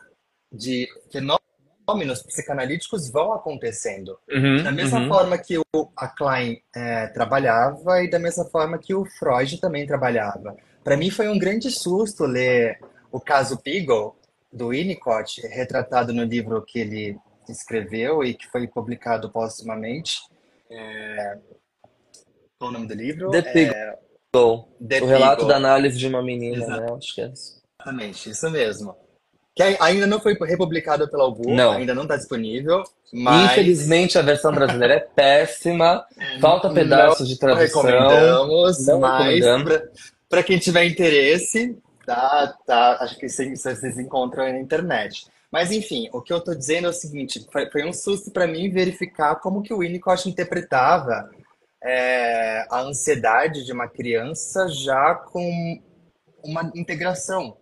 de fenômenos psicanalíticos vão acontecendo. Uhum. Da mesma Uhum. forma que o, a Klein é, trabalhava e da mesma forma que o Freud também trabalhava. Para mim foi um grande susto ler o caso Beagle, do Winnicott, retratado no livro que ele escreveu e que foi publicado póstumamente. É... Qual o nome do livro? The É, Beagle. O relato Beagle. da análise de uma menina, né? Acho que é isso. Exatamente, isso mesmo. Que ai- ainda não foi republicado pela Albu, Não. ainda não está disponível, mas Infelizmente, a versão brasileira é péssima. Falta pedaços de tradução. recomendamos, Não mas para quem tiver interesse, tá, tá, acho que vocês vocês encontram aí na internet. Mas enfim, o que eu tô dizendo é o seguinte, foi, foi um susto para mim verificar como que o Winnicott interpretava é, a ansiedade de uma criança já com uma integração,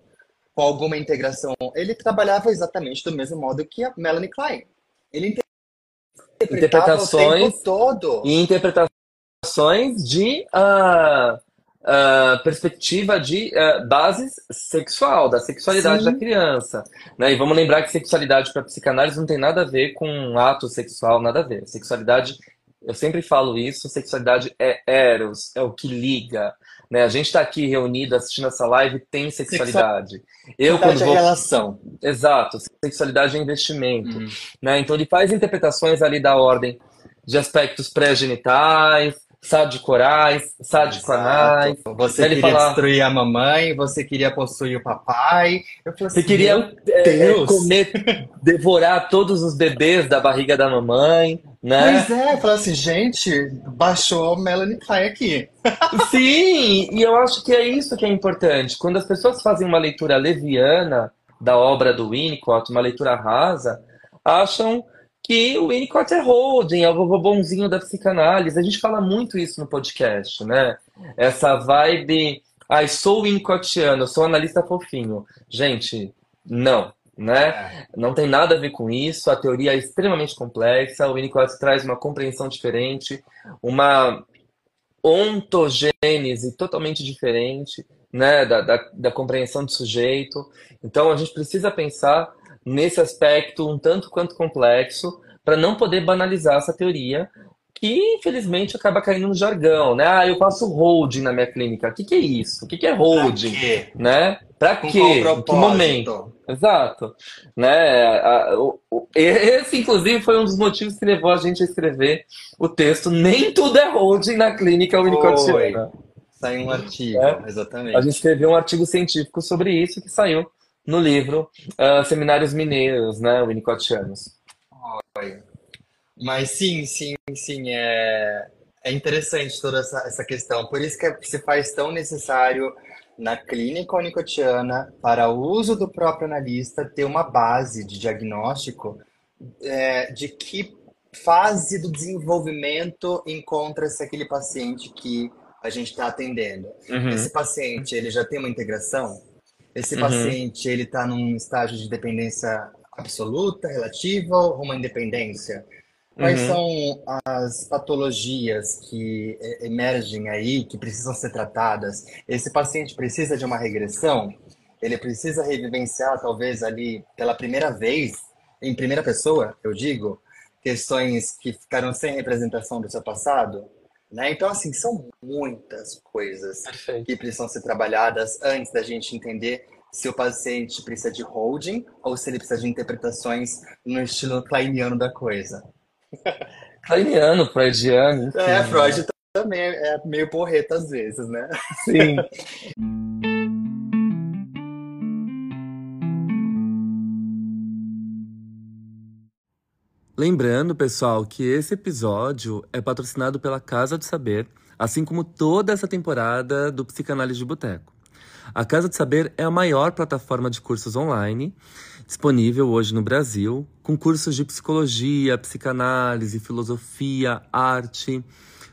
com alguma integração. Ele trabalhava exatamente do mesmo modo que a Melanie Klein. Ele interpretava o Interpretações tempo todo. E interpretações de ah, uh, perspectiva de uh, bases sexual, da sexualidade Sim. da criança. Né? E vamos lembrar que sexualidade para psicanálise não tem nada a ver com um ato sexual, nada a ver. Sexualidade, eu sempre falo isso, sexualidade é eros, é o que liga. Né? A gente está aqui reunido assistindo essa live tem sexualidade. Eu quando é vou relação. Exato, sexualidade é investimento. Hum. Né? Então ele faz interpretações ali da ordem de aspectos pré-genitais, sadicorais, sadicoanais. Exato. Você Ele queria fala- destruir a mamãe, você queria possuir o papai. Eu falei Você assim, queria meu é, Deus. comer, (laughs) devorar todos os bebês da barriga da mamãe, né? Pois é, eu falei assim, gente, baixou Melanie Klein aqui. (laughs) Sim, e eu acho que é isso que é importante. Quando as pessoas fazem uma leitura leviana da obra do Winnicott, uma leitura rasa, acham que o Winnicott é holding, é o vovô bonzinho da psicanálise. A gente fala muito isso no podcast, né? Essa vibe, ai, sou Winnicottiano, sou analista fofinho. Gente, não, né? Não tem nada a ver com isso. A teoria é extremamente complexa. O Winnicott traz uma compreensão diferente, uma ontogênese totalmente diferente, né, da, da, da compreensão do sujeito. Então a gente precisa pensar nesse aspecto um tanto quanto complexo para não poder banalizar essa teoria que infelizmente acaba caindo no jargão, né? Ah, eu faço holding na minha clínica. O que que é isso? O que que é holding? Pra quê? Né? Para Com quê? que momento? Exato. Né? Esse, inclusive, foi um dos motivos que levou a gente a escrever o texto Nem Tudo é Holding na Clínica Winnicottiana. Saiu um artigo, É. exatamente. A gente escreveu um artigo científico sobre isso que saiu no livro ah, Seminários Mineiros, né, Winnicottianos. Mas sim, sim, sim, é, é interessante toda essa, essa questão. Por isso que é- se faz tão necessário na clínica onicotiana, para o uso do próprio analista, ter uma base de diagnóstico é, de que fase do desenvolvimento encontra-se aquele paciente que a gente está atendendo. Uhum. Esse paciente, ele já tem uma integração? Esse Uhum. paciente, ele está num estágio de dependência absoluta, relativa ou uma independência? Quais Uhum. são as patologias que eh, emergem aí, que precisam ser tratadas? Esse paciente precisa de uma regressão? Ele precisa revivenciar, talvez, ali pela primeira vez, em primeira pessoa, eu digo, questões que ficaram sem representação do seu passado? Né? Então, assim, são muitas coisas Perfeito. que precisam ser trabalhadas antes da gente entender se o paciente precisa de holding ou se ele precisa de interpretações no estilo kleiniano da coisa. (laughs) Kleiniano, freudiano, enfim, É, né? Freud também é meio porreta às vezes, né? Sim. (laughs) Lembrando, pessoal, que esse episódio é patrocinado pela Casa do Saber, assim como toda essa temporada do Psicanálise de Boteco. A Casa do Saber é a maior plataforma de cursos online disponível hoje no Brasil, com cursos de psicologia, psicanálise, filosofia, arte.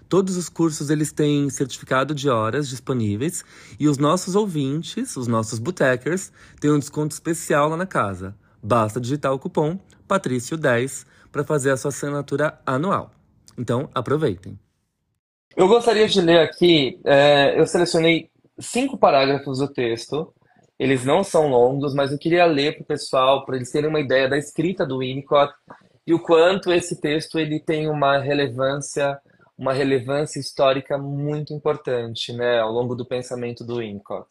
Todos os cursos eles têm certificado de horas disponíveis e os nossos ouvintes, os nossos botecers, têm um desconto especial lá na casa. Basta digitar o cupom Patrício10 para fazer a sua assinatura anual. Então, aproveitem. Eu gostaria de ler aqui, é, eu selecionei cinco parágrafos do texto. Eles não são longos, mas eu queria ler para o pessoal, para eles terem uma ideia da escrita do Winnicott e o quanto esse texto ele tem uma relevância, uma relevância histórica muito importante, né, ao longo do pensamento do Winnicott.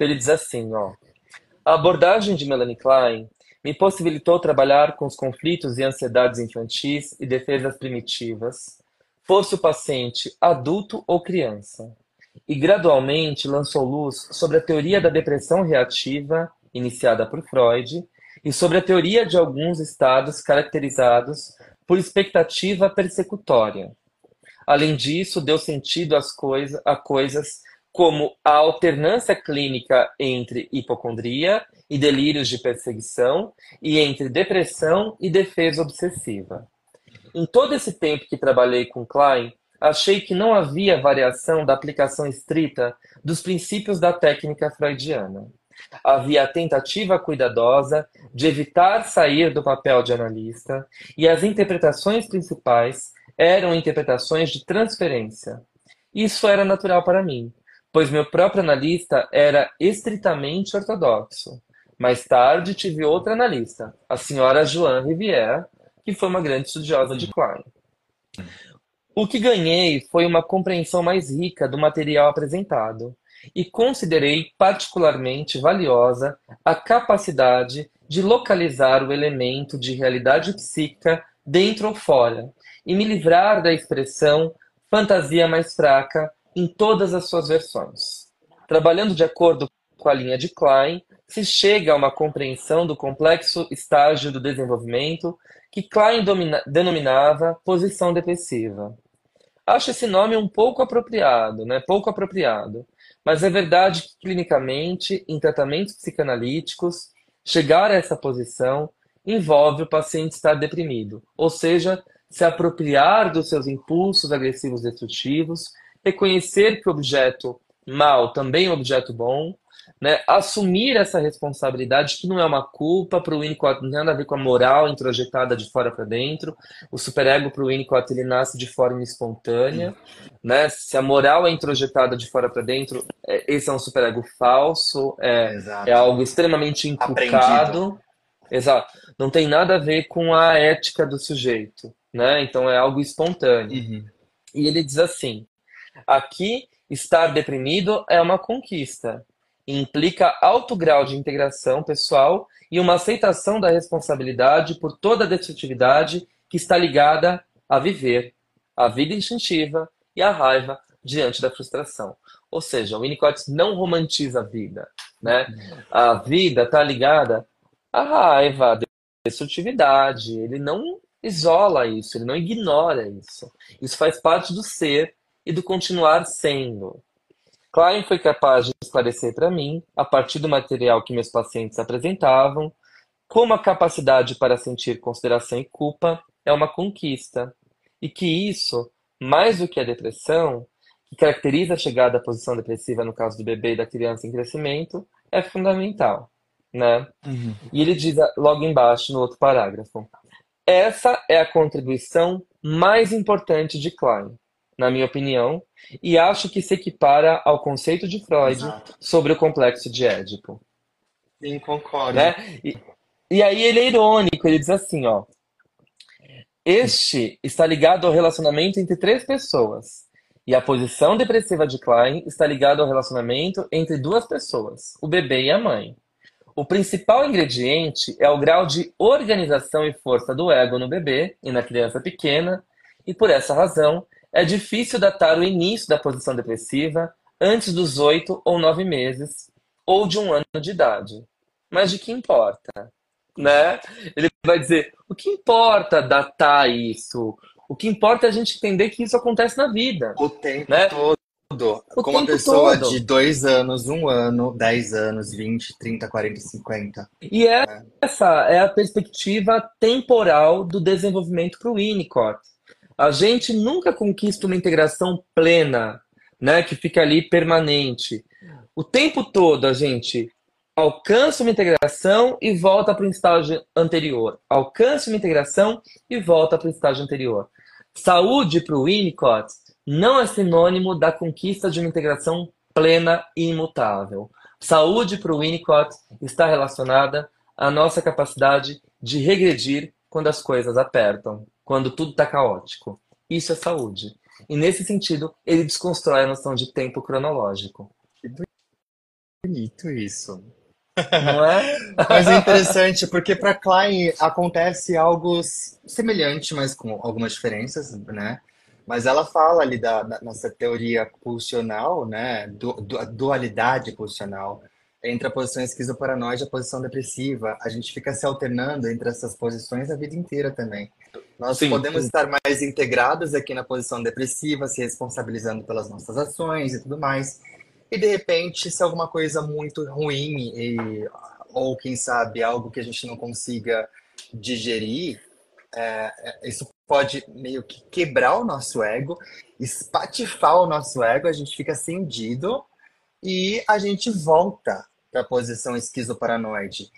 Ele diz assim, ó: A abordagem de Melanie Klein me possibilitou trabalhar com os conflitos e ansiedades infantis e defesas primitivas, fosse o paciente adulto ou criança, e gradualmente lançou luz sobre a teoria da depressão reativa, iniciada por Freud, e sobre a teoria de alguns estados caracterizados por expectativa persecutória. Além disso, deu sentido às coisa, a coisas como a alternância clínica entre hipocondria e delírios de perseguição e entre depressão e defesa obsessiva. Em todo esse tempo que trabalhei com Klein, achei que não havia variação da aplicação estrita dos princípios da técnica freudiana. Havia a tentativa cuidadosa de evitar sair do papel de analista, e as interpretações principais eram interpretações de transferência. Isso era natural para mim, pois meu próprio analista era estritamente ortodoxo. Mais tarde tive outra analista, a senhora Joan Rivière, que foi uma grande estudiosa de Klein. O que ganhei foi uma compreensão mais rica do material apresentado e considerei particularmente valiosa a capacidade de localizar o elemento de realidade psíquica dentro ou fora e me livrar da expressão fantasia mais fraca em todas as suas versões. Trabalhando de acordo com a linha de Klein, se chega a uma compreensão do complexo estágio do desenvolvimento que Klein denominava posição depressiva. Acho esse nome um pouco apropriado, né? Pouco apropriado. Mas é verdade que clinicamente, em tratamentos psicanalíticos, chegar a essa posição envolve o paciente estar deprimido, ou seja, se apropriar dos seus impulsos agressivos destrutivos, reconhecer que o objeto mal também é um objeto bom, né? assumir essa responsabilidade que não é uma culpa para o Winnicott, não tem nada a ver com a moral introjetada de fora para dentro. O superego para o Winnicott ele nasce de forma espontânea, né? Se a moral é introjetada de fora para dentro, é, esse é um superego falso, é, é algo extremamente inculcado. Exato. Não tem nada a ver com a ética do sujeito, né? Então é algo espontâneo. Uhum. E ele diz assim: aqui estar deprimido é uma conquista. Implica alto grau de integração pessoal e uma aceitação da responsabilidade por toda a destrutividade que está ligada a viver, a vida instintiva e a raiva diante da frustração. Ou seja, o Winnicott não romantiza a vida. Né? A vida está ligada à raiva, à destrutividade. Ele não isola isso, ele não ignora isso. Isso faz parte do ser e do continuar sendo. Klein foi capaz de esclarecer para mim, a partir do material que meus pacientes apresentavam, como a capacidade para sentir consideração e culpa é uma conquista, e que isso, mais do que a depressão, que caracteriza a chegada à posição depressiva no caso do bebê e da criança em crescimento, é fundamental. Né? Uhum. E ele diz logo embaixo, no outro parágrafo, essa é a contribuição mais importante de Klein na minha opinião, e acho que se equipara ao conceito de Freud Exato. sobre o complexo de Édipo. Sim, concordo. Né? E, e aí ele é irônico, ele diz assim, ó. Este está ligado ao relacionamento entre três pessoas. E a posição depressiva de Klein está ligada ao relacionamento entre duas pessoas, o bebê e a mãe. O principal ingrediente é o grau de organização e força do ego no bebê e na criança pequena, e por essa razão é difícil datar o início da posição depressiva antes dos oito ou nove meses ou de um ano de idade. Mas de que importa? Né? Ele vai dizer: o que importa datar isso? O que importa é a gente entender que isso acontece na vida. O tempo né? todo. O Com uma pessoa todo. de dois anos, um ano, dez anos, vinte, trinta, quarenta, cinquenta. E é. essa é a perspectiva temporal do desenvolvimento para o Winnicott. A gente nunca conquista uma integração plena, né, que fica ali permanente. O tempo todo a gente alcança uma integração e volta para o estágio anterior. Alcança uma integração e volta para o estágio anterior. Saúde para o Winnicott não é sinônimo da conquista de uma integração plena e imutável. Saúde para o Winnicott está relacionada à nossa capacidade de regredir quando as coisas apertam quando tudo está caótico. Isso é saúde. E nesse sentido, ele desconstrói a noção de tempo cronológico. Que bonito isso. Não é? (laughs) mas é interessante, porque para Klein acontece algo semelhante, mas com algumas diferenças, né? Mas ela fala ali da, da nossa teoria pulsional, né? Du, du, dualidade pulsional entre a posição esquizoparanoide e a posição depressiva. A gente fica se alternando entre essas posições a vida inteira também. Nós sim, podemos sim. estar mais integrados aqui na posição depressiva, se responsabilizando pelas nossas ações e tudo mais. E de repente, se alguma coisa muito ruim e, ou quem sabe algo que a gente não consiga digerir, é, é isso pode meio que quebrar o nosso ego, espatifar o nosso ego, a gente fica acendido e a gente volta para a posição esquizoparanoide.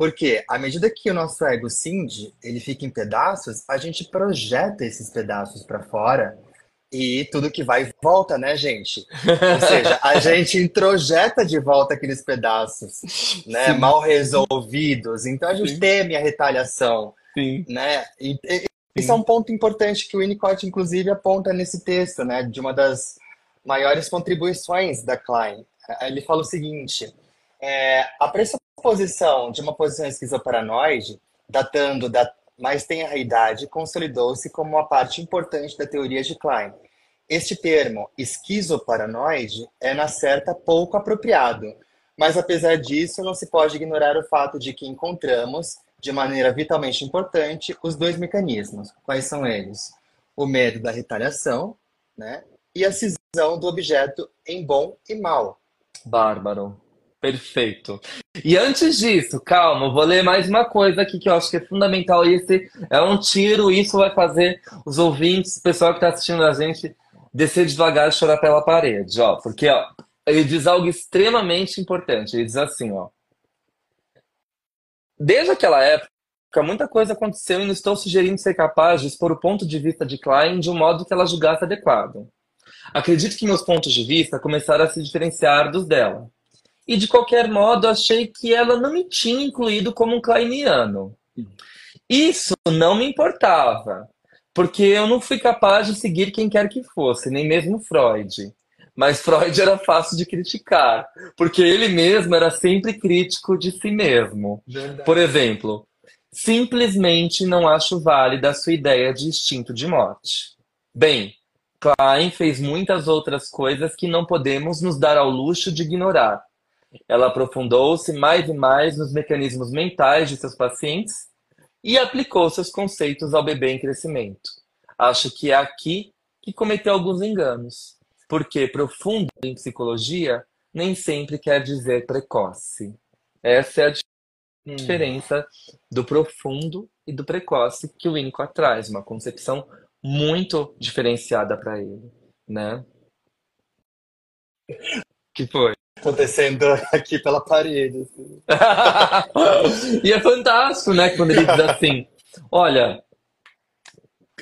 Porque à medida que o nosso ego cinge, ele fica em pedaços, a gente projeta esses pedaços para fora E tudo que vai volta, né, gente? Ou (laughs) seja, a gente introjeta de volta aqueles pedaços, né, Sim. mal resolvidos. Então a gente Sim. teme a retaliação, Sim. né? E, e- isso é um ponto importante que o Winnicott, inclusive, aponta nesse texto, né? De uma das maiores contribuições da Klein. Ele fala o seguinte: é, a pressuposição de uma posição esquizoparanoide, datando da mais tenra idade, consolidou-se como uma parte importante da teoria de Klein. Este termo, esquizoparanoide, é, na certa, pouco apropriado, mas apesar disso, não se pode ignorar o fato de que encontramos, de maneira vitalmente importante, os dois mecanismos. Quais são eles? O medo da retaliação, né? E a cisão do objeto em bom e mal. Bárbaro. Perfeito. E antes disso, calma, vou ler mais uma coisa aqui que eu acho que é fundamental. Esse é um tiro, isso vai fazer os ouvintes, o pessoal que está assistindo a gente, descer devagar e chorar pela parede, ó. Porque, ó, ele diz algo extremamente importante. Ele diz assim, ó. Desde aquela época, muita coisa aconteceu e não estou sugerindo ser capaz de expor o ponto de vista de Klein de um modo que ela julgasse adequado. Acredito que meus pontos de vista começaram a se diferenciar dos dela. E de qualquer modo, achei que ela não me tinha incluído como um kleiniano. Isso não me importava, porque eu não fui capaz de seguir quem quer que fosse, nem mesmo Freud. Mas Freud era fácil de criticar, porque ele mesmo era sempre crítico de si mesmo. Por exemplo, simplesmente não acho válida a sua ideia de instinto de morte. Bem, Klein fez muitas outras coisas que não podemos nos dar ao luxo de ignorar. Ela aprofundou-se mais e mais nos mecanismos mentais de seus pacientes e aplicou seus conceitos ao bebê em crescimento. Acho que é aqui que cometeu alguns enganos, porque profundo em psicologia nem sempre quer dizer precoce. Essa é a diferença do profundo e do precoce que o Winnicott traz, uma concepção muito diferenciada para ele, né? Que foi? Acontecendo (laughs) aqui pela parede. assim. (laughs) e é fantástico, né? Quando ele diz assim: olha,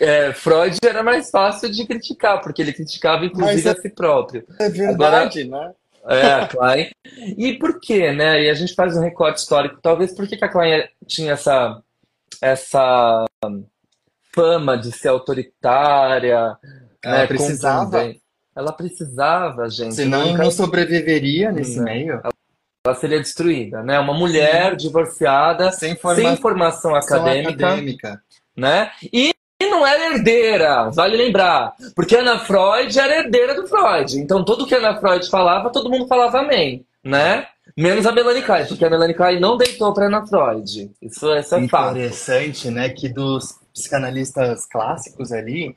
é, Freud era mais fácil de criticar, porque ele criticava inclusive é- a si próprio. É verdade, né? É, a Klein. E por quê, né? E a gente faz um recorte histórico. Talvez por que que a Klein tinha essa, essa fama de ser autoritária, Ela né? precisava. Ela precisava, gente. Senão Nunca- não sobreviveria nesse Não. meio. Ela seria destruída, né? Uma mulher divorciada, Sem sem formação acadêmica, acadêmica. né? E não era herdeira, vale lembrar. Porque Ana Freud era herdeira do Freud. Então tudo que a Ana Freud falava, todo mundo falava amém, né? Menos a Melanie Klein, porque a Melanie Klein não deitou para Ana Freud. Isso, isso é fato. Interessante, né? Que dos psicanalistas clássicos ali,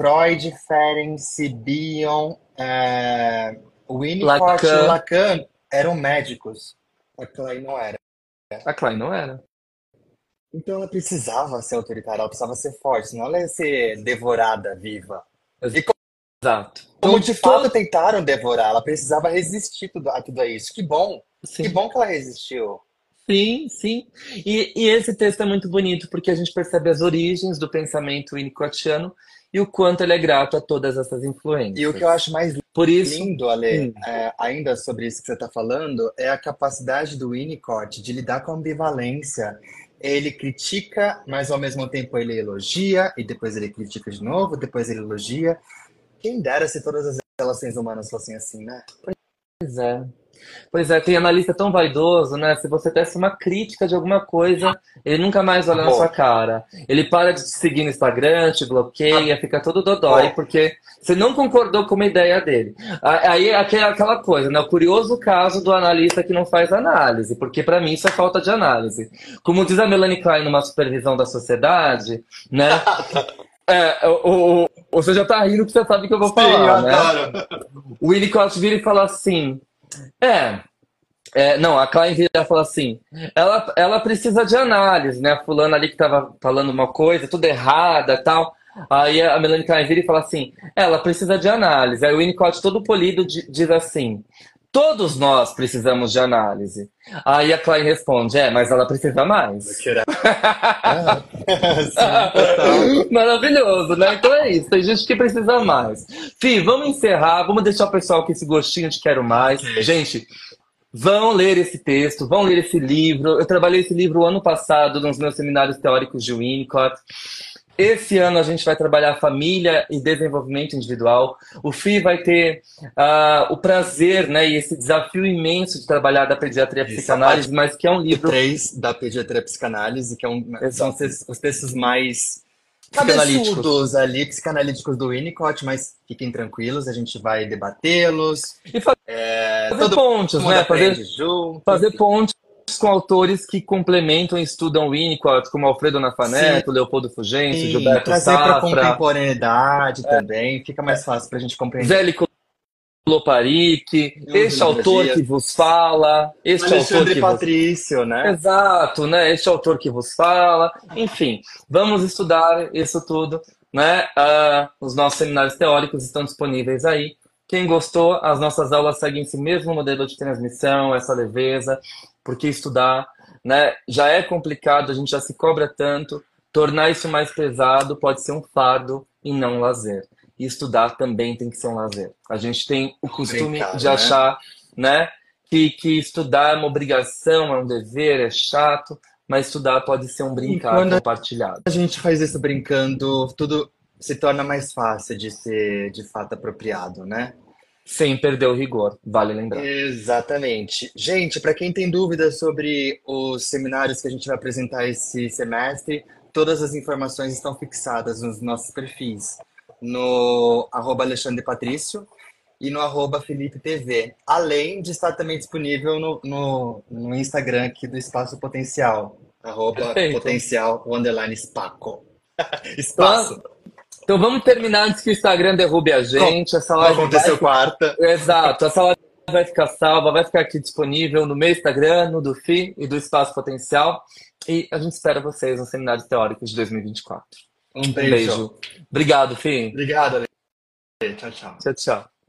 Freud, Ferenczi, Bion, é, Winnicott Lacan. e Lacan eram médicos. A Klein não era. A Klein não era. Então ela precisava ser autoritária, ela precisava ser forte, senão ela ia ser devorada viva. Exato. Como Então, de fato tentaram devorar, ela precisava resistir tudo, a tudo isso. Que bom, Sim. que bom que ela resistiu. Sim, sim. E, e esse texto é muito bonito porque a gente percebe as origens do pensamento winnicottiano e o quanto ele é grato a todas essas influências. E o que eu acho mais Por isso, lindo, Ale, Hum. é, ainda sobre isso que você está falando, é a capacidade do Winnicott de lidar com a ambivalência. Ele critica, mas ao mesmo tempo ele elogia, e depois ele critica de novo, depois ele elogia. Quem dera se todas as relações humanas fossem assim, né? Pois é. Pois é, tem analista tão vaidoso, né? Se você desse uma crítica de alguma coisa, ele nunca mais olha na Bom. sua cara. Ele para de te seguir no Instagram, te bloqueia, fica todo dodói, Bom. porque você não concordou com uma ideia dele. Aí é aquela coisa, né? O curioso caso do analista que não faz análise, porque para mim isso é falta de análise. Como diz a Melanie Klein numa supervisão da sociedade, né? (laughs) É, o, o- você já tá rindo que você sabe que eu vou falar, né? O Winnicott vira e fala assim: é, é, não, a Klein vira e fala assim: ela, ela precisa de análise, né? A fulana ali que tava falando uma coisa, tudo errada tal. Aí a Melanie Klein vira e fala assim: ela precisa de análise. Aí o Winnicott, todo polido, di- diz assim: Todos nós precisamos de análise. Aí a Klein responde: é, mas ela precisa mais. (laughs) (laughs) Maravilhoso, né? Então é isso, tem gente que precisa mais. Fih, vamos encerrar, vamos deixar o pessoal com esse gostinho de quero mais. Gente, vão ler esse texto, vão ler esse livro. Eu trabalhei esse livro ano passado nos meus seminários teóricos de Winnicott. Esse ano a gente vai trabalhar família e desenvolvimento individual. O FI vai ter uh, o prazer né, e esse desafio imenso de trabalhar da pediatria Isso, psicanálise, mas que é um livro. três da pediatria psicanálise, que é um, são os textos mais cabeçudos ali, psicanalíticos do Winnicott, mas fiquem tranquilos, a gente vai debatê-los. E fazer, é, fazer pontes, né? Fazer, fazer pontes com autores que complementam e estudam Winnicott, como Alfredo Nafaneto, Sim. Leopoldo Fugêncio, Sim, Gilberto trazer Safra. Trazer para contemporaneidade é. também, fica mais fácil para a gente compreender. Zélico Loparic, este autor que vos fala, este Alexandre autor que Patrício, vos... né? Exato, né? Este autor que vos fala. Enfim, vamos estudar isso tudo, né? Uh, os nossos seminários teóricos estão disponíveis aí. Quem gostou, as nossas aulas seguem esse mesmo modelo de transmissão, essa leveza porque estudar né, já é complicado, a gente já se cobra tanto. Tornar isso mais pesado pode ser um fardo e não um lazer. E estudar também tem que ser um lazer. A gente tem o costume Brincar, de né? achar né, que, que estudar é uma obrigação, é um dever, é chato, mas estudar pode ser um brincar compartilhado. A gente faz isso brincando, tudo se torna mais fácil de ser de fato apropriado, né? Sem perder o rigor, vale lembrar. Exatamente. Gente, para quem tem dúvidas sobre os seminários que a gente vai apresentar esse semestre, todas as informações estão fixadas nos nossos perfis, no arroba Alexandre Patrício e no arroba Felipe TV, além de estar também disponível no, no, no Instagram aqui do Espaço Potencial, arroba Perfeito. potencial, underline spaco. (laughs) Espaço. Então vamos terminar antes que o Instagram derrube a gente. Essa live aconteceu vai... quarta. Exato. Essa live vai ficar salva, vai ficar aqui disponível no meu Instagram, no do FI e do Espaço Potencial. E a gente espera vocês nos seminários teóricos de 2024. Um beijo. Um beijo. Obrigado, Fih. Obrigado, Ale. Tchau, tchau. Tchau, tchau.